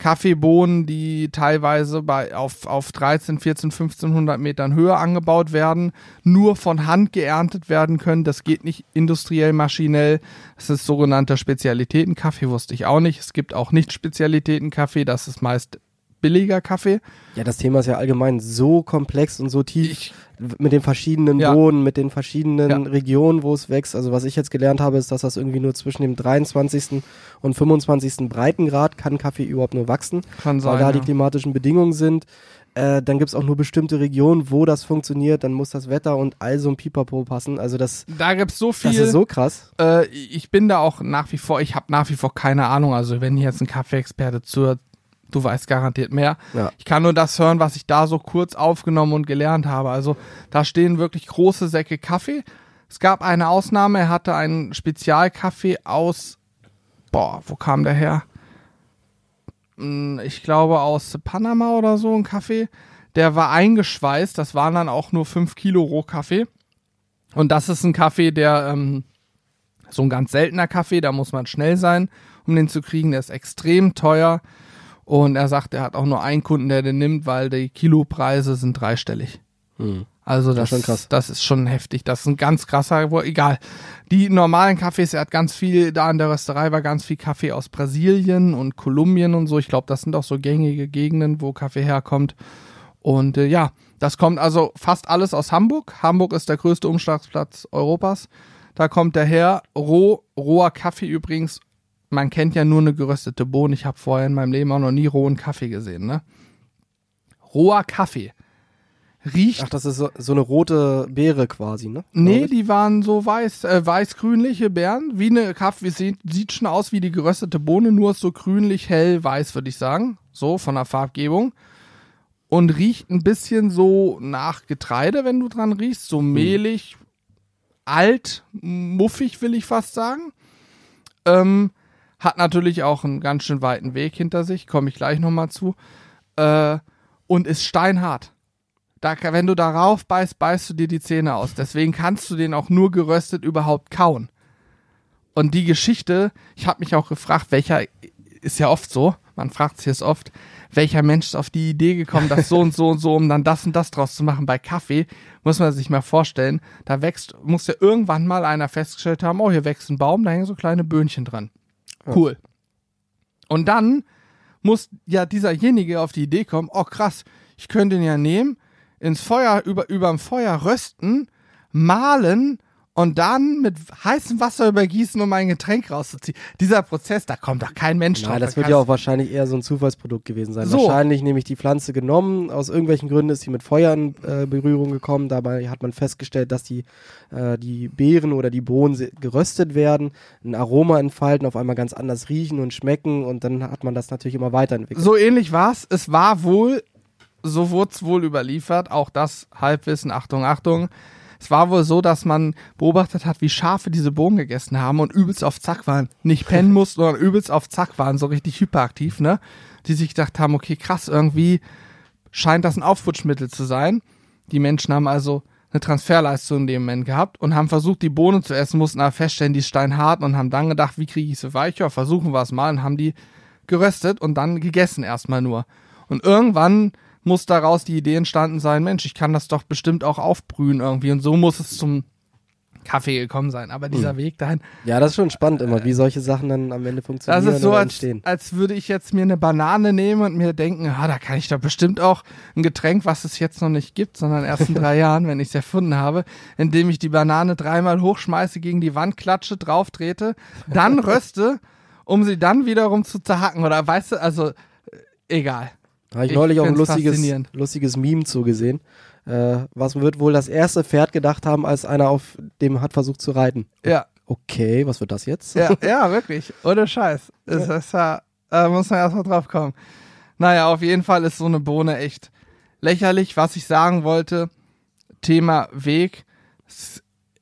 Kaffeebohnen, die teilweise bei, auf, auf 13, 14, 1500 Metern Höhe angebaut werden, nur von Hand geerntet werden können. Das geht nicht industriell, maschinell. Das ist sogenannter Spezialitätenkaffee, wusste ich auch nicht. Es gibt auch nicht Spezialitätenkaffee, das ist meist billiger Kaffee. Ja, das Thema ist ja allgemein so komplex und so tief Ich, mit den verschiedenen Ja. Boden, mit den verschiedenen Ja. Regionen, wo es wächst. Also was ich jetzt gelernt habe, ist, dass das irgendwie nur zwischen dem 23. und 25. Breitengrad kann Kaffee überhaupt nur wachsen, kann sein. weil da die ja. klimatischen Bedingungen sind. Äh, dann gibt's auch nur bestimmte Regionen, wo das funktioniert. Dann muss das Wetter und all so ein Pipapo passen. Also das, Da gibt's so viel. das ist so krass. Äh, ich bin da auch nach wie vor, ich habe nach wie vor keine Ahnung. Also wenn hier jetzt ein Kaffeeexperte zuhört, du weißt garantiert mehr. Ja. Ich kann nur das hören, was ich da so kurz aufgenommen und gelernt habe. Also da stehen wirklich große Säcke Kaffee. Es gab eine Ausnahme, er hatte einen Spezialkaffee aus, boah, wo kam der her? Hm, Ich glaube aus Panama oder so, ein Kaffee. Der war eingeschweißt, das waren dann auch nur 5 Kilo Rohkaffee. Und das ist ein Kaffee, der ähm, so ein ganz seltener Kaffee, da muss man schnell sein, um den zu kriegen. Der ist extrem teuer. Und er sagt, er hat auch nur einen Kunden, der den nimmt, weil die Kilopreise sind dreistellig. Also das, schon krass. das ist schon heftig. Das ist ein ganz krasser, wo, egal. Die normalen Kaffees, er hat ganz viel, da in der Rösterei war ganz viel Kaffee aus Brasilien und Kolumbien und so. Ich glaube, das sind auch so gängige Gegenden, wo Kaffee herkommt. Und äh, ja, das kommt also fast alles aus Hamburg. Hamburg ist der größte Umschlagsplatz Europas. Da kommt der her. Roh, roher Kaffee übrigens. Man kennt ja nur eine geröstete Bohne. Ich habe vorher in meinem Leben auch noch nie rohen Kaffee gesehen. Ne? Roher Kaffee. Riecht Ach, das ist so, so eine rote Beere quasi, ne? Nee, die waren so weiß, äh, weiß-grünliche Beeren. Wie eine Kaffee, sieht, sieht schon aus wie die geröstete Bohne, nur so grünlich hell-weiß, würde ich sagen. So, von der Farbgebung. Und riecht ein bisschen so nach Getreide, wenn du dran riechst. So mehlig, alt, muffig, will ich fast sagen. Ähm, hat natürlich auch einen ganz schön weiten Weg hinter sich, komme ich gleich nochmal zu. Äh, und ist steinhart. Da, wenn du darauf beißt, beißt du dir die Zähne aus. Deswegen kannst du den auch nur geröstet überhaupt kauen. Und die Geschichte, ich habe mich auch gefragt, welcher, ist ja oft so, man fragt sich es oft, welcher Mensch ist auf die Idee gekommen, das so und so und so, um dann das und das draus zu machen. Bei Kaffee muss man sich mal vorstellen, da wächst, muss ja irgendwann mal einer festgestellt haben, oh, hier wächst ein Baum, da hängen so kleine Böhnchen dran. Cool. Und dann muss ja dieserjenige auf die Idee kommen, oh krass, ich könnte ihn ja nehmen, ins Feuer, über, überm Feuer rösten, mahlen und dann mit heißem Wasser übergießen, um ein Getränk rauszuziehen. Dieser Prozess, da kommt doch kein Mensch Nein, drauf. das Da wird ja auch wahrscheinlich eher so ein Zufallsprodukt gewesen sein. So. Wahrscheinlich nämlich die Pflanze genommen, aus irgendwelchen Gründen ist sie mit Feuer in äh, Berührung gekommen. Dabei hat man festgestellt, dass die, äh, die Beeren oder die Bohnen geröstet werden, ein Aroma entfalten, auf einmal ganz anders riechen und schmecken und dann hat man das natürlich immer weiterentwickelt. So ähnlich war's. Es war wohl, so wurde es wohl überliefert, auch das Halbwissen, Achtung, Achtung. Es war wohl so, dass man beobachtet hat, wie Schafe diese Bohnen gegessen haben und übelst auf Zack waren. Nicht pennen mussten, sondern übelst auf Zack waren, so richtig hyperaktiv, ne? Die sich gedacht haben, okay, krass, irgendwie scheint das ein Aufputschmittel zu sein. Die Menschen haben also eine Transferleistung in dem Moment gehabt und haben versucht, die Bohnen zu essen, mussten aber feststellen, die ist steinhart und haben dann gedacht, wie kriege ich sie weicher? Versuchen wir es mal und haben die geröstet und dann gegessen erstmal nur. Und irgendwann muss daraus die Idee entstanden sein, Mensch, ich kann das doch bestimmt auch aufbrühen irgendwie und so muss es zum Kaffee gekommen sein. Aber dieser Weg dahin, Ja, das ist schon spannend immer, wie solche Sachen dann am Ende funktionieren das ist so, als, als würde ich jetzt mir eine Banane nehmen und mir denken, ah, da kann ich doch bestimmt auch ein Getränk, was es jetzt noch nicht gibt, sondern erst in drei Jahren, wenn ich es erfunden habe, indem ich die Banane dreimal hochschmeiße, gegen die Wand klatsche, drauf trete, dann röste, um sie dann wiederum zu zerhacken. Oder weißt du, also äh, egal. Habe ich, Ich neulich auch ein lustiges, lustiges Meme zugesehen. Äh, was wird wohl das erste Pferd gedacht haben, als einer auf dem hat versucht zu reiten? Ja, Okay, was wird das jetzt? ja, ja, wirklich. Ohne Scheiß. Es ist ja, äh, muss man erstmal drauf kommen. Naja, auf jeden Fall ist so eine Bohne echt lächerlich. Was ich sagen wollte, Thema Weg.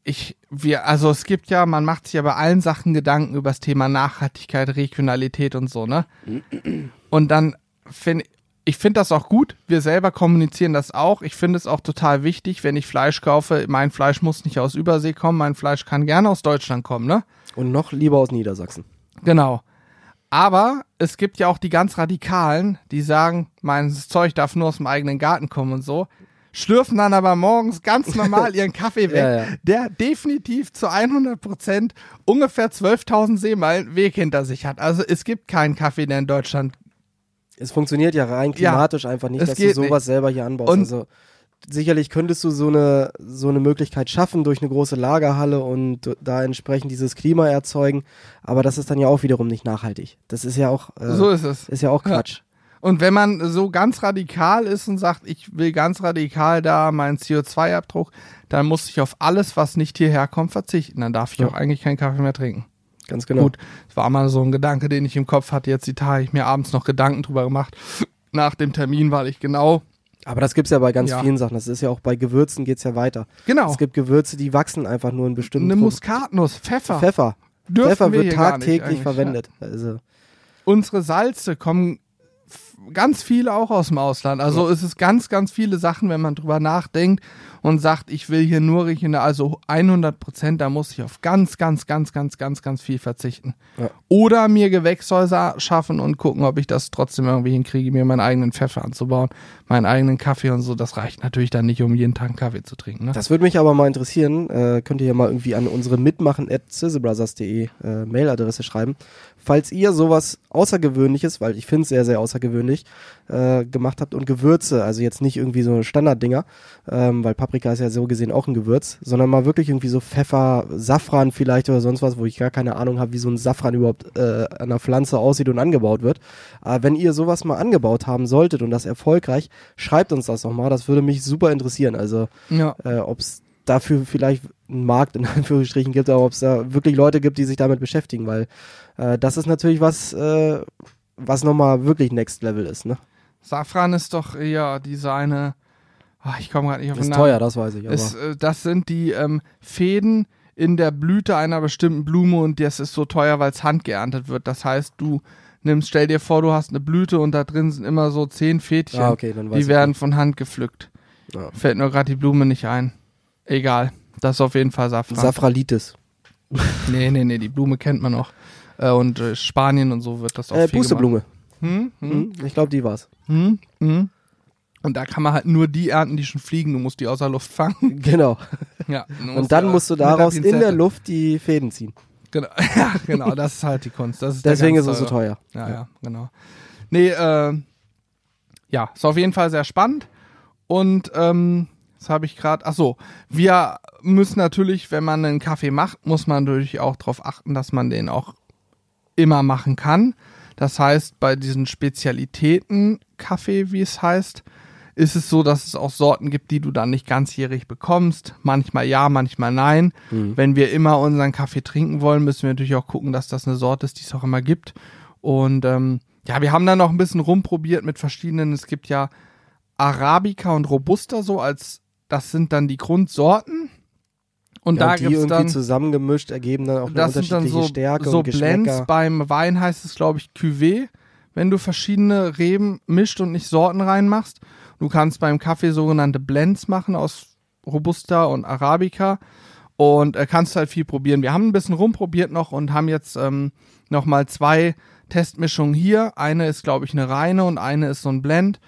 Ich, wir, also es gibt ja, man macht sich ja bei allen Sachen Gedanken über das Thema Nachhaltigkeit, Regionalität und so, ne? Und dann finde ich finde das auch gut. Wir selber kommunizieren das auch. Ich finde es auch total wichtig, wenn ich Fleisch kaufe. Mein Fleisch muss nicht aus Übersee kommen. Mein Fleisch kann gerne aus Deutschland kommen, ne? Und noch lieber aus Niedersachsen. Genau. Aber es gibt ja auch die ganz Radikalen, die sagen, mein Zeug darf nur aus dem eigenen Garten kommen und so. Schlürfen dann aber morgens ganz normal ihren Kaffee weg, Ja, ja. der definitiv zu 100 Prozent ungefähr 12.000 Seemeilen Weg hinter sich hat. Also es gibt keinen Kaffee, der in Deutschland Es funktioniert ja rein Ja, klimatisch einfach nicht, dass du sowas selber hier anbaust. Und- also sicherlich könntest du so eine so eine Möglichkeit schaffen durch eine große Lagerhalle und da entsprechend dieses Klima erzeugen, aber das ist dann ja auch wiederum nicht nachhaltig. Das ist ja auch äh, so ist es. ist ja auch Ja. Quatsch. Und wenn man so ganz radikal ist und sagt, ich will ganz radikal da meinen CO2-Abdruck, dann muss ich auf alles, was nicht hierher kommt, verzichten. Dann darf ich Ja. auch eigentlich keinen Kaffee mehr trinken. Ganz genau. Gut, das war mal so ein Gedanke, den ich im Kopf hatte. Jetzt die Tage ich mir abends noch Gedanken drüber gemacht. Nach dem Termin, weil ich genau, Aber das gibt's ja bei ganz Ja. vielen Sachen. Das ist ja auch bei Gewürzen geht's ja weiter. genau, Es gibt Gewürze, die wachsen einfach nur in bestimmten eine Muskatnuss, Pfeffer. Pfeffer. Dürfen Pfeffer wir wird tagtäglich verwendet. Also Unsere Salze kommen ganz viele auch aus dem Ausland. Also es ist ganz, ganz viele Sachen, wenn man drüber nachdenkt und sagt, ich will hier nur regional, also 100 Prozent, da muss ich auf ganz, ganz, ganz, ganz, ganz, ganz viel verzichten. Ja. Oder mir Gewächshäuser schaffen und gucken, ob ich das trotzdem irgendwie hinkriege, mir meinen eigenen Pfeffer anzubauen, meinen eigenen Kaffee und so. Das reicht natürlich dann nicht, um jeden Tag einen Kaffee zu trinken. Ne? Das würde mich aber mal interessieren. Äh, könnt ihr ja mal irgendwie an unsere mitmachen at äh, Mailadresse schreiben. Falls ihr sowas Außergewöhnliches, weil ich finde es sehr, sehr außergewöhnlich, äh, gemacht habt und Gewürze, also jetzt nicht irgendwie so Standarddinger, ähm, weil Paprika ist ja so gesehen auch ein Gewürz, sondern mal wirklich irgendwie so Pfeffer, Safran vielleicht oder sonst was, wo ich gar keine Ahnung habe, wie so ein Safran überhaupt äh, an einer Pflanze aussieht und angebaut wird. Aber wenn ihr sowas mal angebaut haben solltet und das erfolgreich, schreibt uns das doch mal. Das würde mich super interessieren. Also Ja. äh, ob es dafür vielleicht einen Markt in Anführungsstrichen gibt, aber ob es da wirklich Leute gibt, die sich damit beschäftigen, weil äh, das ist natürlich was, äh, was nochmal wirklich Next Level ist. Ne? Safran ist doch eher diese eine, ah, ich komme gerade nicht auf den Ist Namen. teuer, das weiß ich. Ist, äh, das sind die ähm, Fäden in der Blüte einer bestimmten Blume und das ist so teuer, weil es handgeerntet wird. Das heißt, du nimmst, stell dir vor, du hast eine Blüte und da drin sind immer so zehn Fädchen. Ah, okay, die werden nicht. von Hand gepflückt. Ja. Fällt nur gerade die Blume nicht ein. Egal. Das ist auf jeden Fall Safran. Safralitis. nee, nee, nee, die Blume kennt man noch. Äh, und äh, Spanien und so wird das auch Äh, viel Pusteblume. Hm, hm, Hm? Ich glaube, die war's. hm, hm. Und da kann man halt nur die ernten, die schon fliegen. Du musst die außer Luft fangen. Genau. ja, Und dann musst du mit der daraus in der. Luft die Fäden ziehen. Genau, ja, genau, das ist halt die Kunst. Das ist Deswegen ist es so teuer. Ja, ja, genau. Nee, äh, ja, ist auf jeden Fall sehr spannend. Und ähm, das habe ich gerade. Ach so, wir müssen natürlich, wenn man einen Kaffee macht, muss man natürlich auch darauf achten, dass man den auch immer machen kann. Das heißt, bei diesen Spezialitäten Kaffee, wie es heißt, ist es so, dass es auch Sorten gibt, die du dann nicht ganzjährig bekommst. Manchmal ja, manchmal nein. Wenn wir immer unseren Kaffee trinken wollen, müssen wir natürlich auch gucken, dass das eine Sorte ist, die es auch immer gibt. Und ähm, ja, wir haben dann noch ein bisschen rumprobiert mit verschiedenen. Es gibt ja Arabica und Robusta so als, das sind dann die Grundsorten. Und Ja, da und die gibt's irgendwie dann zusammengemischt ergeben dann auch eine das sind dann unterschiedliche so, Stärke so und. Blends. Beim Wein heißt es, glaube ich, Cuvée, wenn du verschiedene Reben mischt und nicht Sorten reinmachst. Du kannst beim Kaffee sogenannte Blends machen aus Robusta und Arabica und äh, kannst halt viel probieren. Wir haben ein bisschen rumprobiert noch und haben jetzt ähm, nochmal zwei Testmischungen hier. Eine ist, glaube ich, eine reine und eine ist so ein Blend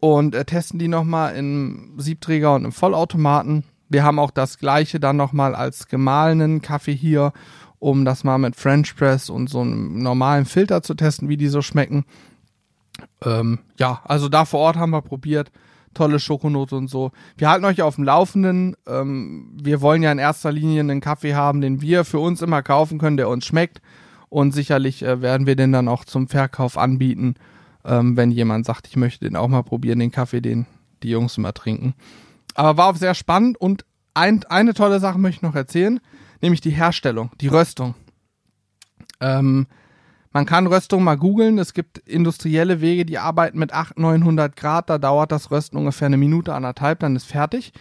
und äh, testen die nochmal im Siebträger und im Vollautomaten. Wir haben auch das gleiche dann nochmal als gemahlenen Kaffee hier, um das mal mit French Press und so einem normalen Filter zu testen, wie die so schmecken. Ähm, ja, also da vor Ort haben wir probiert. Tolle Schokonote und so. Wir halten euch auf dem Laufenden. Ähm, wir wollen ja in erster Linie einen Kaffee haben, den wir für uns immer kaufen können, der uns schmeckt. Und sicherlich äh, werden wir den dann auch zum Verkauf anbieten, ähm, wenn jemand sagt, ich möchte den auch mal probieren, den Kaffee, den die Jungs immer trinken. Aber war auch sehr spannend und ein, eine tolle Sache möchte ich noch erzählen, nämlich die Herstellung, die Röstung. Ähm, man kann Röstung mal googeln. Es gibt industrielle Wege, die arbeiten mit 800, 900 Grad. Da dauert das Rösten ungefähr eine Minute, anderthalb, dann ist fertig.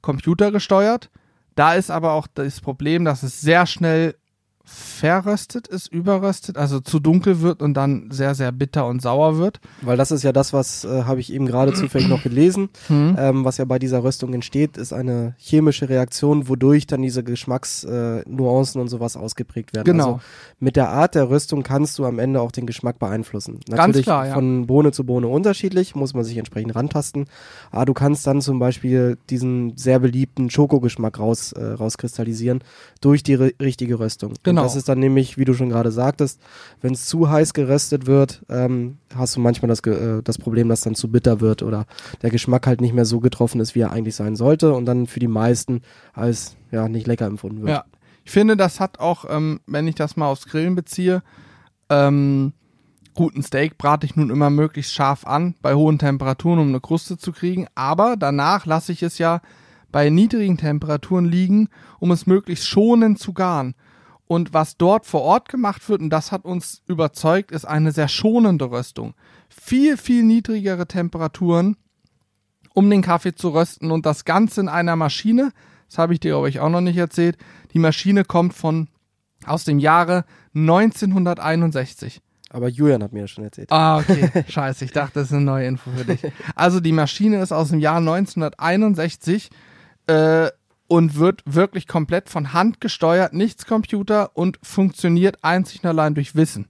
Computergesteuert. Da ist aber auch das Problem, dass es sehr schnell verröstet ist, überröstet, also zu dunkel wird und dann sehr, sehr bitter und sauer wird. Weil das ist ja das, was äh, habe ich eben gerade zufällig noch gelesen, Hm. ähm, was ja bei dieser Röstung entsteht, ist eine chemische Reaktion, wodurch dann diese Geschmacksnuancen äh, und sowas ausgeprägt werden. Genau. Also mit der Art der Röstung kannst du am Ende auch den Geschmack beeinflussen. Ganz Natürlich klar, ja. von Bohne zu Bohne unterschiedlich, muss man sich entsprechend rantasten. Aber du kannst dann zum Beispiel diesen sehr beliebten Schokogeschmack raus, äh, rauskristallisieren durch die ri- richtige Röstung. Genau. Und das ist dann nämlich, wie du schon gerade sagtest, wenn es zu heiß geröstet wird, ähm, hast du manchmal das, äh, das Problem, dass dann zu bitter wird oder der Geschmack halt nicht mehr so getroffen ist, wie er eigentlich sein sollte und dann für die meisten als ja nicht lecker empfunden wird. Ja, ich finde, das hat auch, ähm, wenn ich das mal aufs Grillen beziehe, ähm, guten Steak brate ich nun immer möglichst scharf an bei hohen Temperaturen, um eine Kruste zu kriegen. Aber danach lasse ich es ja bei niedrigen Temperaturen liegen, um es möglichst schonend zu garen. Und was dort vor Ort gemacht wird, und das hat uns überzeugt, ist eine sehr schonende Röstung. Viel, viel niedrigere Temperaturen, um den Kaffee zu rösten und das Ganze in einer Maschine. Das habe ich dir, glaube ich, auch noch nicht erzählt. Die Maschine kommt von aus dem Jahre 1961. Aber Julian hat mir das schon erzählt. Ah, okay. Scheiße, ich dachte, das ist eine neue Info für dich. Also die Maschine ist aus dem Jahr 1961 äh, und wird wirklich komplett von Hand gesteuert, nichts Computer und funktioniert einzig und allein durch Wissen.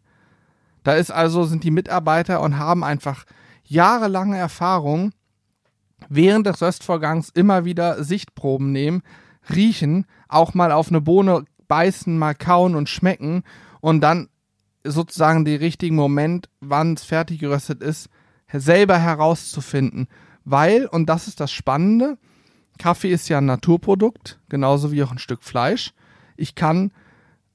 Da ist also, sind die Mitarbeiter und haben einfach jahrelange Erfahrung während des Röstvorgangs immer wieder Sichtproben nehmen, riechen, auch mal auf eine Bohne beißen, mal kauen und schmecken und dann sozusagen den richtigen Moment, wann es fertig geröstet ist, selber herauszufinden. Weil, und das ist das Spannende, Kaffee ist ja ein Naturprodukt, genauso wie auch ein Stück Fleisch. Ich kann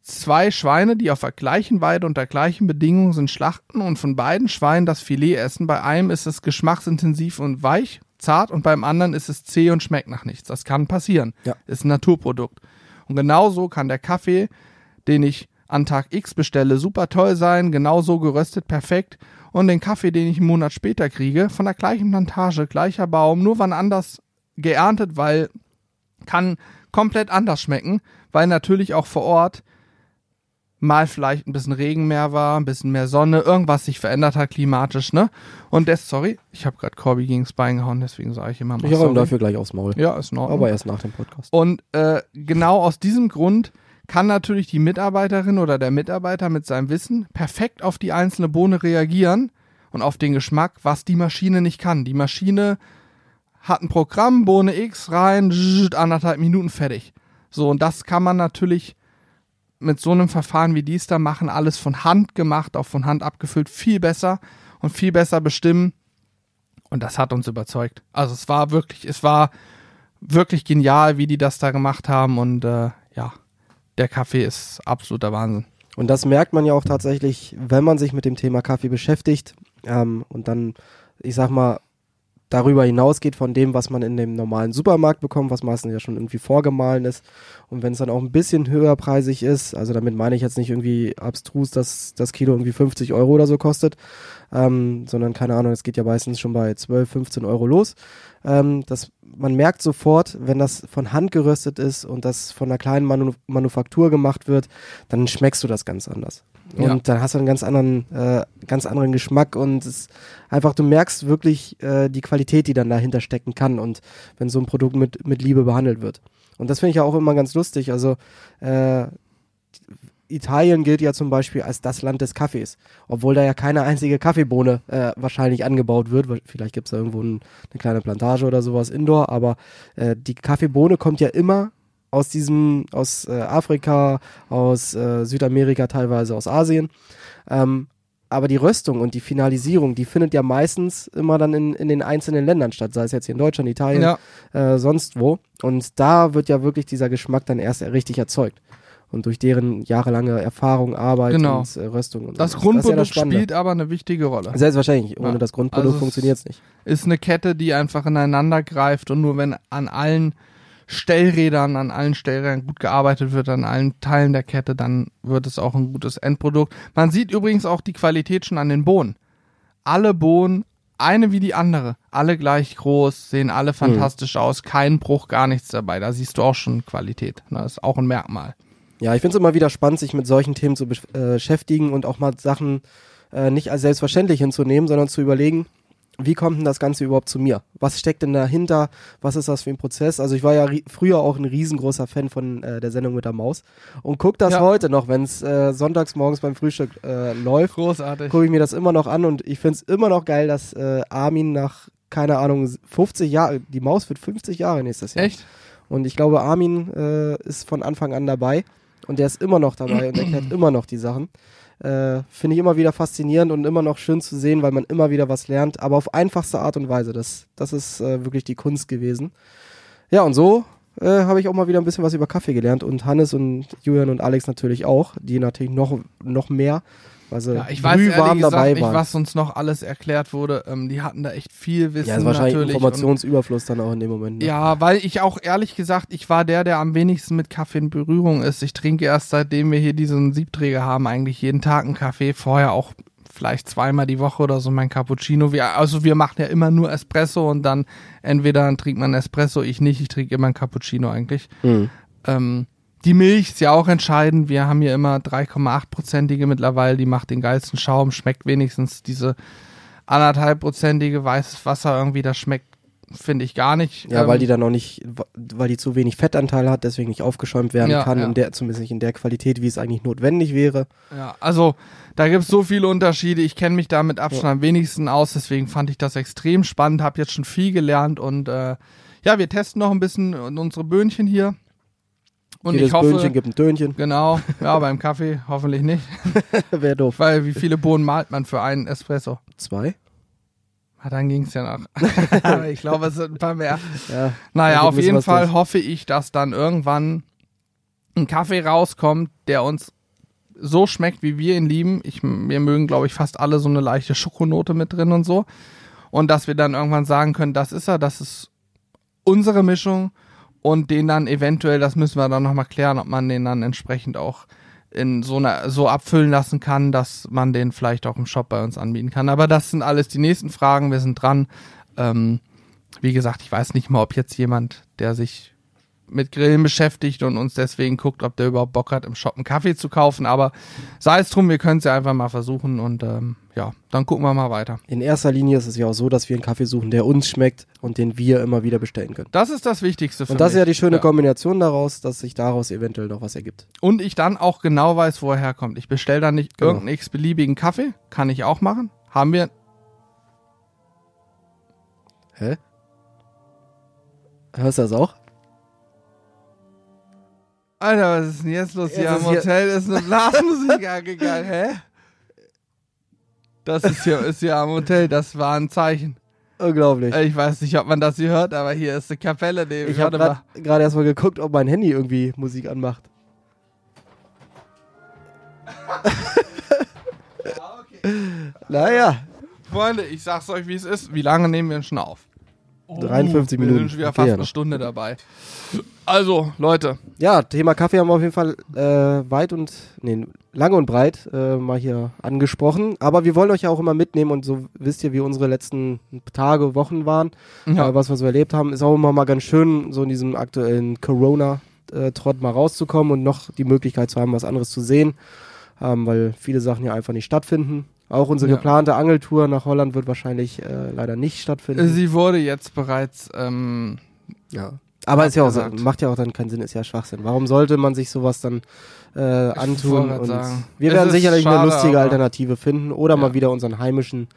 zwei Schweine, die auf der gleichen Weide unter gleichen Bedingungen sind, schlachten und von beiden Schweinen das Filet essen. Bei einem ist es geschmacksintensiv und weich, zart und beim anderen ist es zäh und schmeckt nach nichts. Das kann passieren. Ja. Ist ein Naturprodukt. Und genauso kann der Kaffee, den ich an Tag X bestelle, super toll sein, genauso geröstet, perfekt. Und den Kaffee, den ich einen Monat später kriege, von der gleichen Plantage, gleicher Baum, nur wann anders geerntet, weil kann komplett anders schmecken, weil natürlich auch vor Ort mal vielleicht ein bisschen Regen mehr war, ein bisschen mehr Sonne, irgendwas sich verändert hat klimatisch, ne? Und das, sorry, ich habe gerade Corby gegen das Bein gehauen, deswegen sage ich immer mal Ich ihm dafür gleich aufs Maul. Ja, ist in Ordnung. Aber erst nach dem Podcast. Und äh, genau aus diesem Grund kann natürlich die Mitarbeiterin oder der Mitarbeiter mit seinem Wissen perfekt auf die einzelne Bohne reagieren und auf den Geschmack, was die Maschine nicht kann. Die Maschine hat ein Programm, Bohne X rein, anderthalb Minuten fertig. So, und das kann man natürlich mit so einem Verfahren wie dies da machen, alles von Hand gemacht, auch von Hand abgefüllt, viel besser und viel besser bestimmen. Und das hat uns überzeugt. Also es war wirklich, es war wirklich genial, wie die das da gemacht haben. Und äh, ja, der Kaffee ist absoluter Wahnsinn. Und das merkt man ja auch tatsächlich, wenn man sich mit dem Thema Kaffee beschäftigt ähm, und dann, ich sag mal, darüber hinausgeht von dem, was man in dem normalen Supermarkt bekommt, was meistens ja schon irgendwie vorgemahlen ist. Und wenn es dann auch ein bisschen höherpreisig ist, also damit meine ich jetzt nicht irgendwie abstrus, dass das Kilo irgendwie 50 Euro oder so kostet, ähm, sondern keine Ahnung, es geht ja meistens schon bei 12, 15 Euro los. Ähm, das, man merkt sofort, wenn das von Hand geröstet ist und das von einer kleinen Manu Manufaktur gemacht wird, dann schmeckst du das ganz anders. Und ja. dann hast du einen ganz anderen, äh, ganz anderen Geschmack und es einfach, du merkst wirklich äh, die Qualität, die dann dahinter stecken kann und wenn so ein Produkt mit, mit Liebe behandelt wird. Und das finde ich ja auch immer ganz lustig. Also äh, Italien gilt ja zum Beispiel als das Land des Kaffees, obwohl da ja keine einzige Kaffeebohne äh, wahrscheinlich angebaut wird. Vielleicht gibt es da irgendwo ein, eine kleine Plantage oder sowas indoor, aber äh, die Kaffeebohne kommt ja immer aus diesem, aus äh, Afrika, aus äh, Südamerika, teilweise aus Asien. Ähm, aber die Röstung und die Finalisierung, die findet ja meistens immer dann in, in den einzelnen Ländern statt, sei es jetzt hier in Deutschland, Italien, ja. äh, sonst wo. Und da wird ja wirklich dieser Geschmack dann erst richtig erzeugt. Und durch deren jahrelange Erfahrung, Arbeit genau. und äh, Röstung. Und das Grundprodukt das ja das spielt aber eine wichtige Rolle. Selbstverständlich. Ohne ja. das Grundprodukt also funktioniert es nicht. Ist eine Kette, die einfach ineinander greift und nur wenn an allen Stellrädern, an allen Stellrädern gut gearbeitet wird, an allen Teilen der Kette, dann wird es auch ein gutes Endprodukt. Man sieht übrigens auch die Qualität schon an den Bohnen. Alle Bohnen, eine wie die andere, alle gleich groß, sehen alle mhm. fantastisch mhm. aus, kein Bruch, gar nichts dabei. Da siehst du auch schon Qualität. Das ist auch ein Merkmal. Ja, ich finde es immer wieder spannend, sich mit solchen Themen zu äh, beschäftigen und auch mal Sachen äh, nicht als selbstverständlich hinzunehmen, sondern zu überlegen, wie kommt denn das Ganze überhaupt zu mir? Was steckt denn dahinter? Was ist das für ein Prozess? Also ich war ja früher auch ein riesengroßer Fan von äh, der Sendung mit der Maus und guck das ja. heute noch, wenn es äh, sonntags morgens beim Frühstück äh, läuft. Großartig. Gucke ich mir das immer noch an und ich finde es immer noch geil, dass äh, Armin nach, keine Ahnung, 50 Jahren, die Maus wird 50 Jahre nächstes Jahr. Echt? Und ich glaube, Armin äh, ist von Anfang an dabei und der ist immer noch dabei und erklärt immer noch die Sachen. Äh, Finde ich immer wieder faszinierend und immer noch schön zu sehen, weil man immer wieder was lernt, aber auf einfachste Art und Weise. Das, das ist äh, wirklich die Kunst gewesen. Ja, und so äh, habe ich auch mal wieder ein bisschen was über Kaffee gelernt und Hannes und Julian und Alex natürlich auch, die natürlich noch, noch mehr. Also ja, ich weiß ehrlich gesagt nicht, was uns noch alles erklärt wurde. Ähm, die hatten da echt viel Wissen. Ja, ist wahrscheinlich natürlich. Informationsüberfluss dann auch in dem Moment. Ne? Ja, weil ich auch ehrlich gesagt, ich war der, der am wenigsten mit Kaffee in Berührung ist. Ich trinke erst seitdem wir hier diesen Siebträger haben, eigentlich jeden Tag einen Kaffee. Vorher auch vielleicht zweimal die Woche oder so mein Cappuccino. Wir, also wir machen ja immer nur Espresso und dann entweder trinkt man Espresso, ich nicht, ich trinke immer ein Cappuccino eigentlich. Mhm. Ähm, die Milch ist ja auch entscheidend. Wir haben hier immer 3,8-prozentige mittlerweile, die macht den geilsten Schaum, schmeckt wenigstens diese anderthalbprozentige weißes Wasser irgendwie, das schmeckt, finde ich gar nicht. Ja, ähm, weil die dann noch nicht, weil die zu wenig Fettanteil hat, deswegen nicht aufgeschäumt werden ja, kann, ja. In der, zumindest nicht in der Qualität, wie es eigentlich notwendig wäre. Ja, also da gibt es so viele Unterschiede. Ich kenne mich da mit Abstand ja. am wenigsten aus, deswegen fand ich das extrem spannend, habe jetzt schon viel gelernt und äh, ja, wir testen noch ein bisschen unsere Böhnchen hier. Und Jedes ich hoffe, Böhnchen gibt ein Tönchen. Genau, ja, beim Kaffee hoffentlich nicht. Wäre doof. Weil wie viele Bohnen malt man für einen Espresso? Zwei? Ah, dann ging es ja noch. ich glaube, es sind ein paar mehr. Ja, naja, auf jeden Fall durch. hoffe ich, dass dann irgendwann ein Kaffee rauskommt, der uns so schmeckt, wie wir ihn lieben. Ich, wir mögen, glaube ich, fast alle so eine leichte Schokonote mit drin und so. Und dass wir dann irgendwann sagen können, das ist er, das ist unsere Mischung und den dann eventuell, das müssen wir dann nochmal klären, ob man den dann entsprechend auch in so einer so abfüllen lassen kann, dass man den vielleicht auch im Shop bei uns anbieten kann. Aber das sind alles die nächsten Fragen. Wir sind dran. Ähm, wie gesagt, ich weiß nicht mal, ob jetzt jemand, der sich mit Grillen beschäftigt und uns deswegen guckt, ob der überhaupt Bock hat, im Shop einen Kaffee zu kaufen. Aber sei es drum, wir können es ja einfach mal versuchen und ähm, ja, dann gucken wir mal weiter. In erster Linie ist es ja auch so, dass wir einen Kaffee suchen, der uns schmeckt und den wir immer wieder bestellen können. Das ist das Wichtigste für Und das ist mich. ja die schöne Kombination daraus, dass sich daraus eventuell noch was ergibt. Und ich dann auch genau weiß, wo er herkommt. Ich bestelle dann nicht Genau. irgendeinen x-beliebigen Kaffee. Kann ich auch machen. Haben wir. Hä? Hörst du das auch? Alter, was ist denn jetzt los? Hier am Hotel ist eine Blasmusik angegangen, hä? Das ist hier, ist hier am Hotel, das war ein Zeichen. Unglaublich. Ich weiß nicht, ob man das hier hört, aber hier ist eine Kapelle neben. Ich habe gerade erst mal geguckt, ob mein Handy irgendwie Musik anmacht. Naja, Freunde, ich sag's euch, wie es ist. Wie lange nehmen wir denn schon auf? 53 Wir Minuten. sind schon wieder Okay, fast ja eine. Stunde dabei. Also, Leute, ja, Thema Kaffee haben wir auf jeden Fall äh, weit und, nee, lang und breit äh, mal hier angesprochen. Aber wir wollen euch ja auch immer mitnehmen und so wisst ihr, wie unsere letzten Tage, Wochen waren, Ja. äh, was wir so erlebt haben. Ist auch immer mal ganz schön, so in diesem aktuellen Corona-Trott mal rauszukommen und noch die Möglichkeit zu haben, was anderes zu sehen, ähm, weil viele Sachen ja einfach nicht stattfinden. Auch unsere Ja. geplante Angeltour nach Holland wird wahrscheinlich äh, leider nicht stattfinden. sie wurde jetzt bereits ähm, Ja. Aber ist ja auch so, macht ja auch dann keinen Sinn, ist ja Schwachsinn. Warum sollte man sich sowas dann äh, antun? Und sagen. wir Es werden sicherlich eine schade, lustige aber- Alternative finden oder mal Ja. wieder unseren heimischen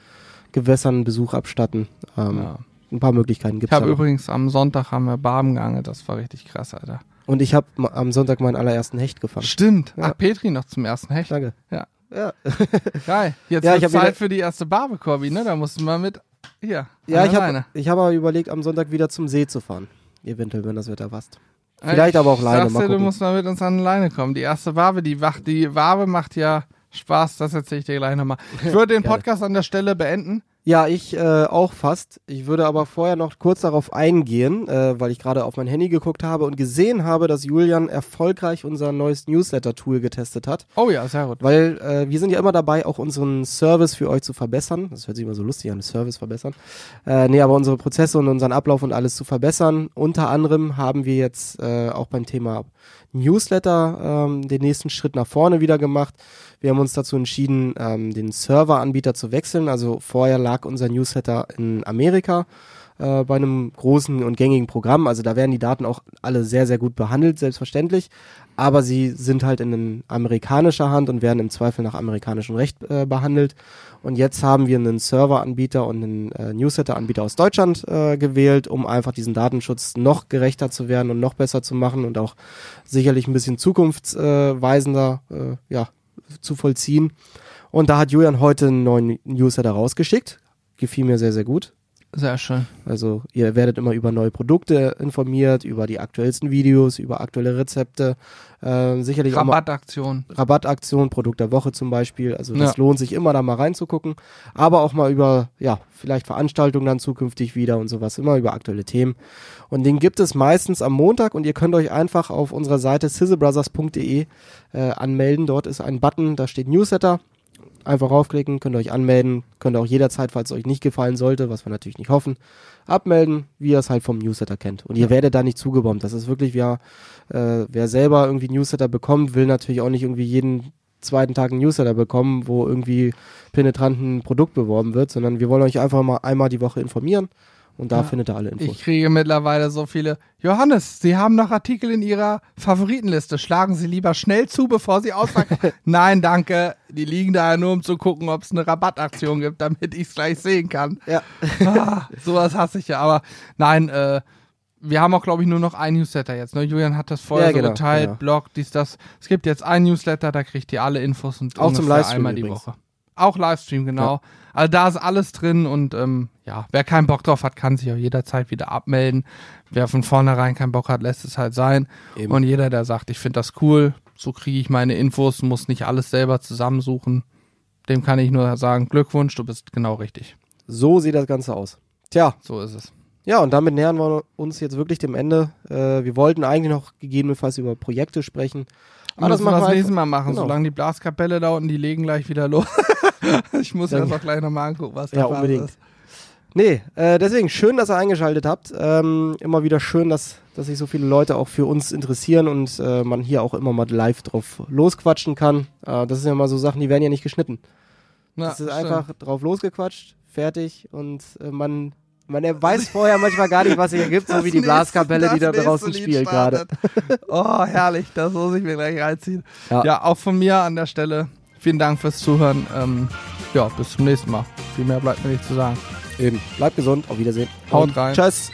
Gewässern Besuch abstatten. Ähm, ja. Ein paar Möglichkeiten Ich gibt es. habe übrigens am Sonntag haben wir Barben geangelt, das war richtig krass, Alter. Und ich habe am Sonntag meinen allerersten Hecht gefangen. Stimmt. Ja. Ach, Petri noch zum ersten Hecht. Danke. Ja. Ja, Geil. Jetzt Ja, wird Zeit wieder- für die erste Barbe, Corby, ne? Da mussten wir mit. Hier. ja ich habe ich hab aber überlegt, am Sonntag wieder zum See zu fahren. Eventuell, wenn das Wetter passt. Vielleicht ich aber auch Leine, sag's mal dir, du musst mal mit uns an die Leine kommen. Die erste Wabe, die, wacht, die Wabe macht ja Spaß, das erzähle ich dir gleich nochmal. Ich würde den. Podcast an der Stelle beenden. Ja, ich äh, auch fast. Ich würde aber vorher noch kurz darauf eingehen, äh, weil ich gerade auf mein Handy geguckt habe und gesehen habe, dass Julian erfolgreich unser neues Newsletter-Tool getestet hat. Oh ja, sehr gut. Weil äh, wir sind ja immer dabei, auch unseren Service für euch zu verbessern. Das hört sich immer so lustig an, Service verbessern. Äh, nee, aber unsere Prozesse und unseren Ablauf und alles zu verbessern. Unter anderem haben wir jetzt äh, auch beim Thema Newsletter ähm, den nächsten Schritt nach vorne wieder gemacht. Wir haben uns dazu entschieden, ähm, den Serveranbieter zu wechseln. Also vorher lag unser Newsletter in Amerika äh, bei einem großen und gängigen Programm. Also da werden die Daten auch alle sehr, sehr gut behandelt, selbstverständlich. Aber sie sind halt in amerikanischer Hand und werden im Zweifel nach amerikanischem Recht äh, behandelt. Und jetzt haben wir einen Serveranbieter und einen äh, Newsletter-Anbieter aus Deutschland äh, gewählt, um einfach diesen Datenschutz noch gerechter zu werden und noch besser zu machen und auch sicherlich ein bisschen zukunftsweisender äh, ja, zu vollziehen. Und da hat Julian heute einen neuen Newsletter rausgeschickt. Gefiel mir sehr, sehr gut. Sehr schön. Also ihr werdet immer über neue Produkte informiert, über die aktuellsten Videos, über aktuelle Rezepte, äh, sicherlich auch mal Rabattaktion. Rabattaktion, Produkt der Woche zum Beispiel. Also das Ja. lohnt sich immer da mal reinzugucken. Aber auch mal über, ja, vielleicht Veranstaltungen dann zukünftig wieder und sowas, immer über aktuelle Themen. Und den gibt es meistens am Montag und ihr könnt euch einfach auf unserer Seite sizzlebrothers.de äh, anmelden. Dort ist ein Button, da steht Newsletter. Einfach raufklicken, könnt ihr euch anmelden, könnt ihr auch jederzeit, falls es euch nicht gefallen sollte, was wir natürlich nicht hoffen, abmelden, wie ihr es halt vom Newsletter kennt. Und ihr werdet da nicht zugebombt. Das ist wirklich, wer, äh, wer selber irgendwie Newsletter bekommt, will natürlich auch nicht irgendwie jeden zweiten Tag einen Newsletter bekommen, wo irgendwie penetrant ein Produkt beworben wird, sondern wir wollen euch einfach mal einmal die Woche informieren und da Ja. findet ihr alle Infos. Ich kriege mittlerweile so viele. Johannes, Sie haben noch Artikel in Ihrer Favoritenliste. Schlagen Sie lieber schnell zu, bevor Sie ausverkaufen. Nein, danke. Die liegen da ja nur, um zu gucken, ob es eine Rabattaktion gibt, damit ich es gleich sehen kann. ja. Ah, sowas hasse ich ja. Aber nein, äh, wir haben auch, glaube ich, nur noch ein Newsletter jetzt. Ne? Julian hat das vorher Ja, so genau, geteilt, genau. Blog, dies, das. Es gibt jetzt ein Newsletter, da kriegt ihr alle Infos und Auch zum Livestream einmal die übrigens. Woche. Auch Livestream, genau. Also da ist alles drin und ähm, ja, wer keinen Bock drauf hat, kann sich auch jederzeit wieder abmelden. Wer von vornherein keinen Bock hat, lässt es halt sein. Eben. Und jeder, der sagt, ich finde das cool, so kriege ich meine Infos, muss nicht alles selber zusammensuchen, dem kann ich nur sagen, Glückwunsch, du bist genau richtig. So sieht das Ganze aus. Tja, So ist es. Ja, und damit nähern wir uns jetzt wirklich dem Ende. Äh, wir wollten eigentlich noch gegebenenfalls über Projekte sprechen. Aber das müssen wir machen das nächste Mal machen, Genau. solange die Blaskapelle da unten, die legen gleich wieder los. ich muss mir das auch gleich nochmal angucken, was da Ja, unbedingt. ist. Nee, äh, deswegen schön, dass ihr eingeschaltet habt. Ähm, immer wieder schön, dass, dass sich so viele Leute auch für uns interessieren und äh, man hier auch immer mal live drauf losquatschen kann. Äh, das sind ja mal so Sachen, die werden ja nicht geschnitten. Na, das ist stimmt. einfach drauf losgequatscht, fertig und äh, man, man weiß vorher manchmal gar nicht, was sich ergibt, so wie die Blaskapelle, die da draußen spielt gerade. oh, herrlich, das muss ich mir gleich reinziehen. Ja. Ja. auch von mir an der Stelle vielen Dank fürs Zuhören. Ähm, ja, bis zum nächsten Mal. Viel mehr bleibt mir nicht zu sagen. Eben. Bleibt gesund, auf Wiedersehen. Haut Und rein. Tschüss.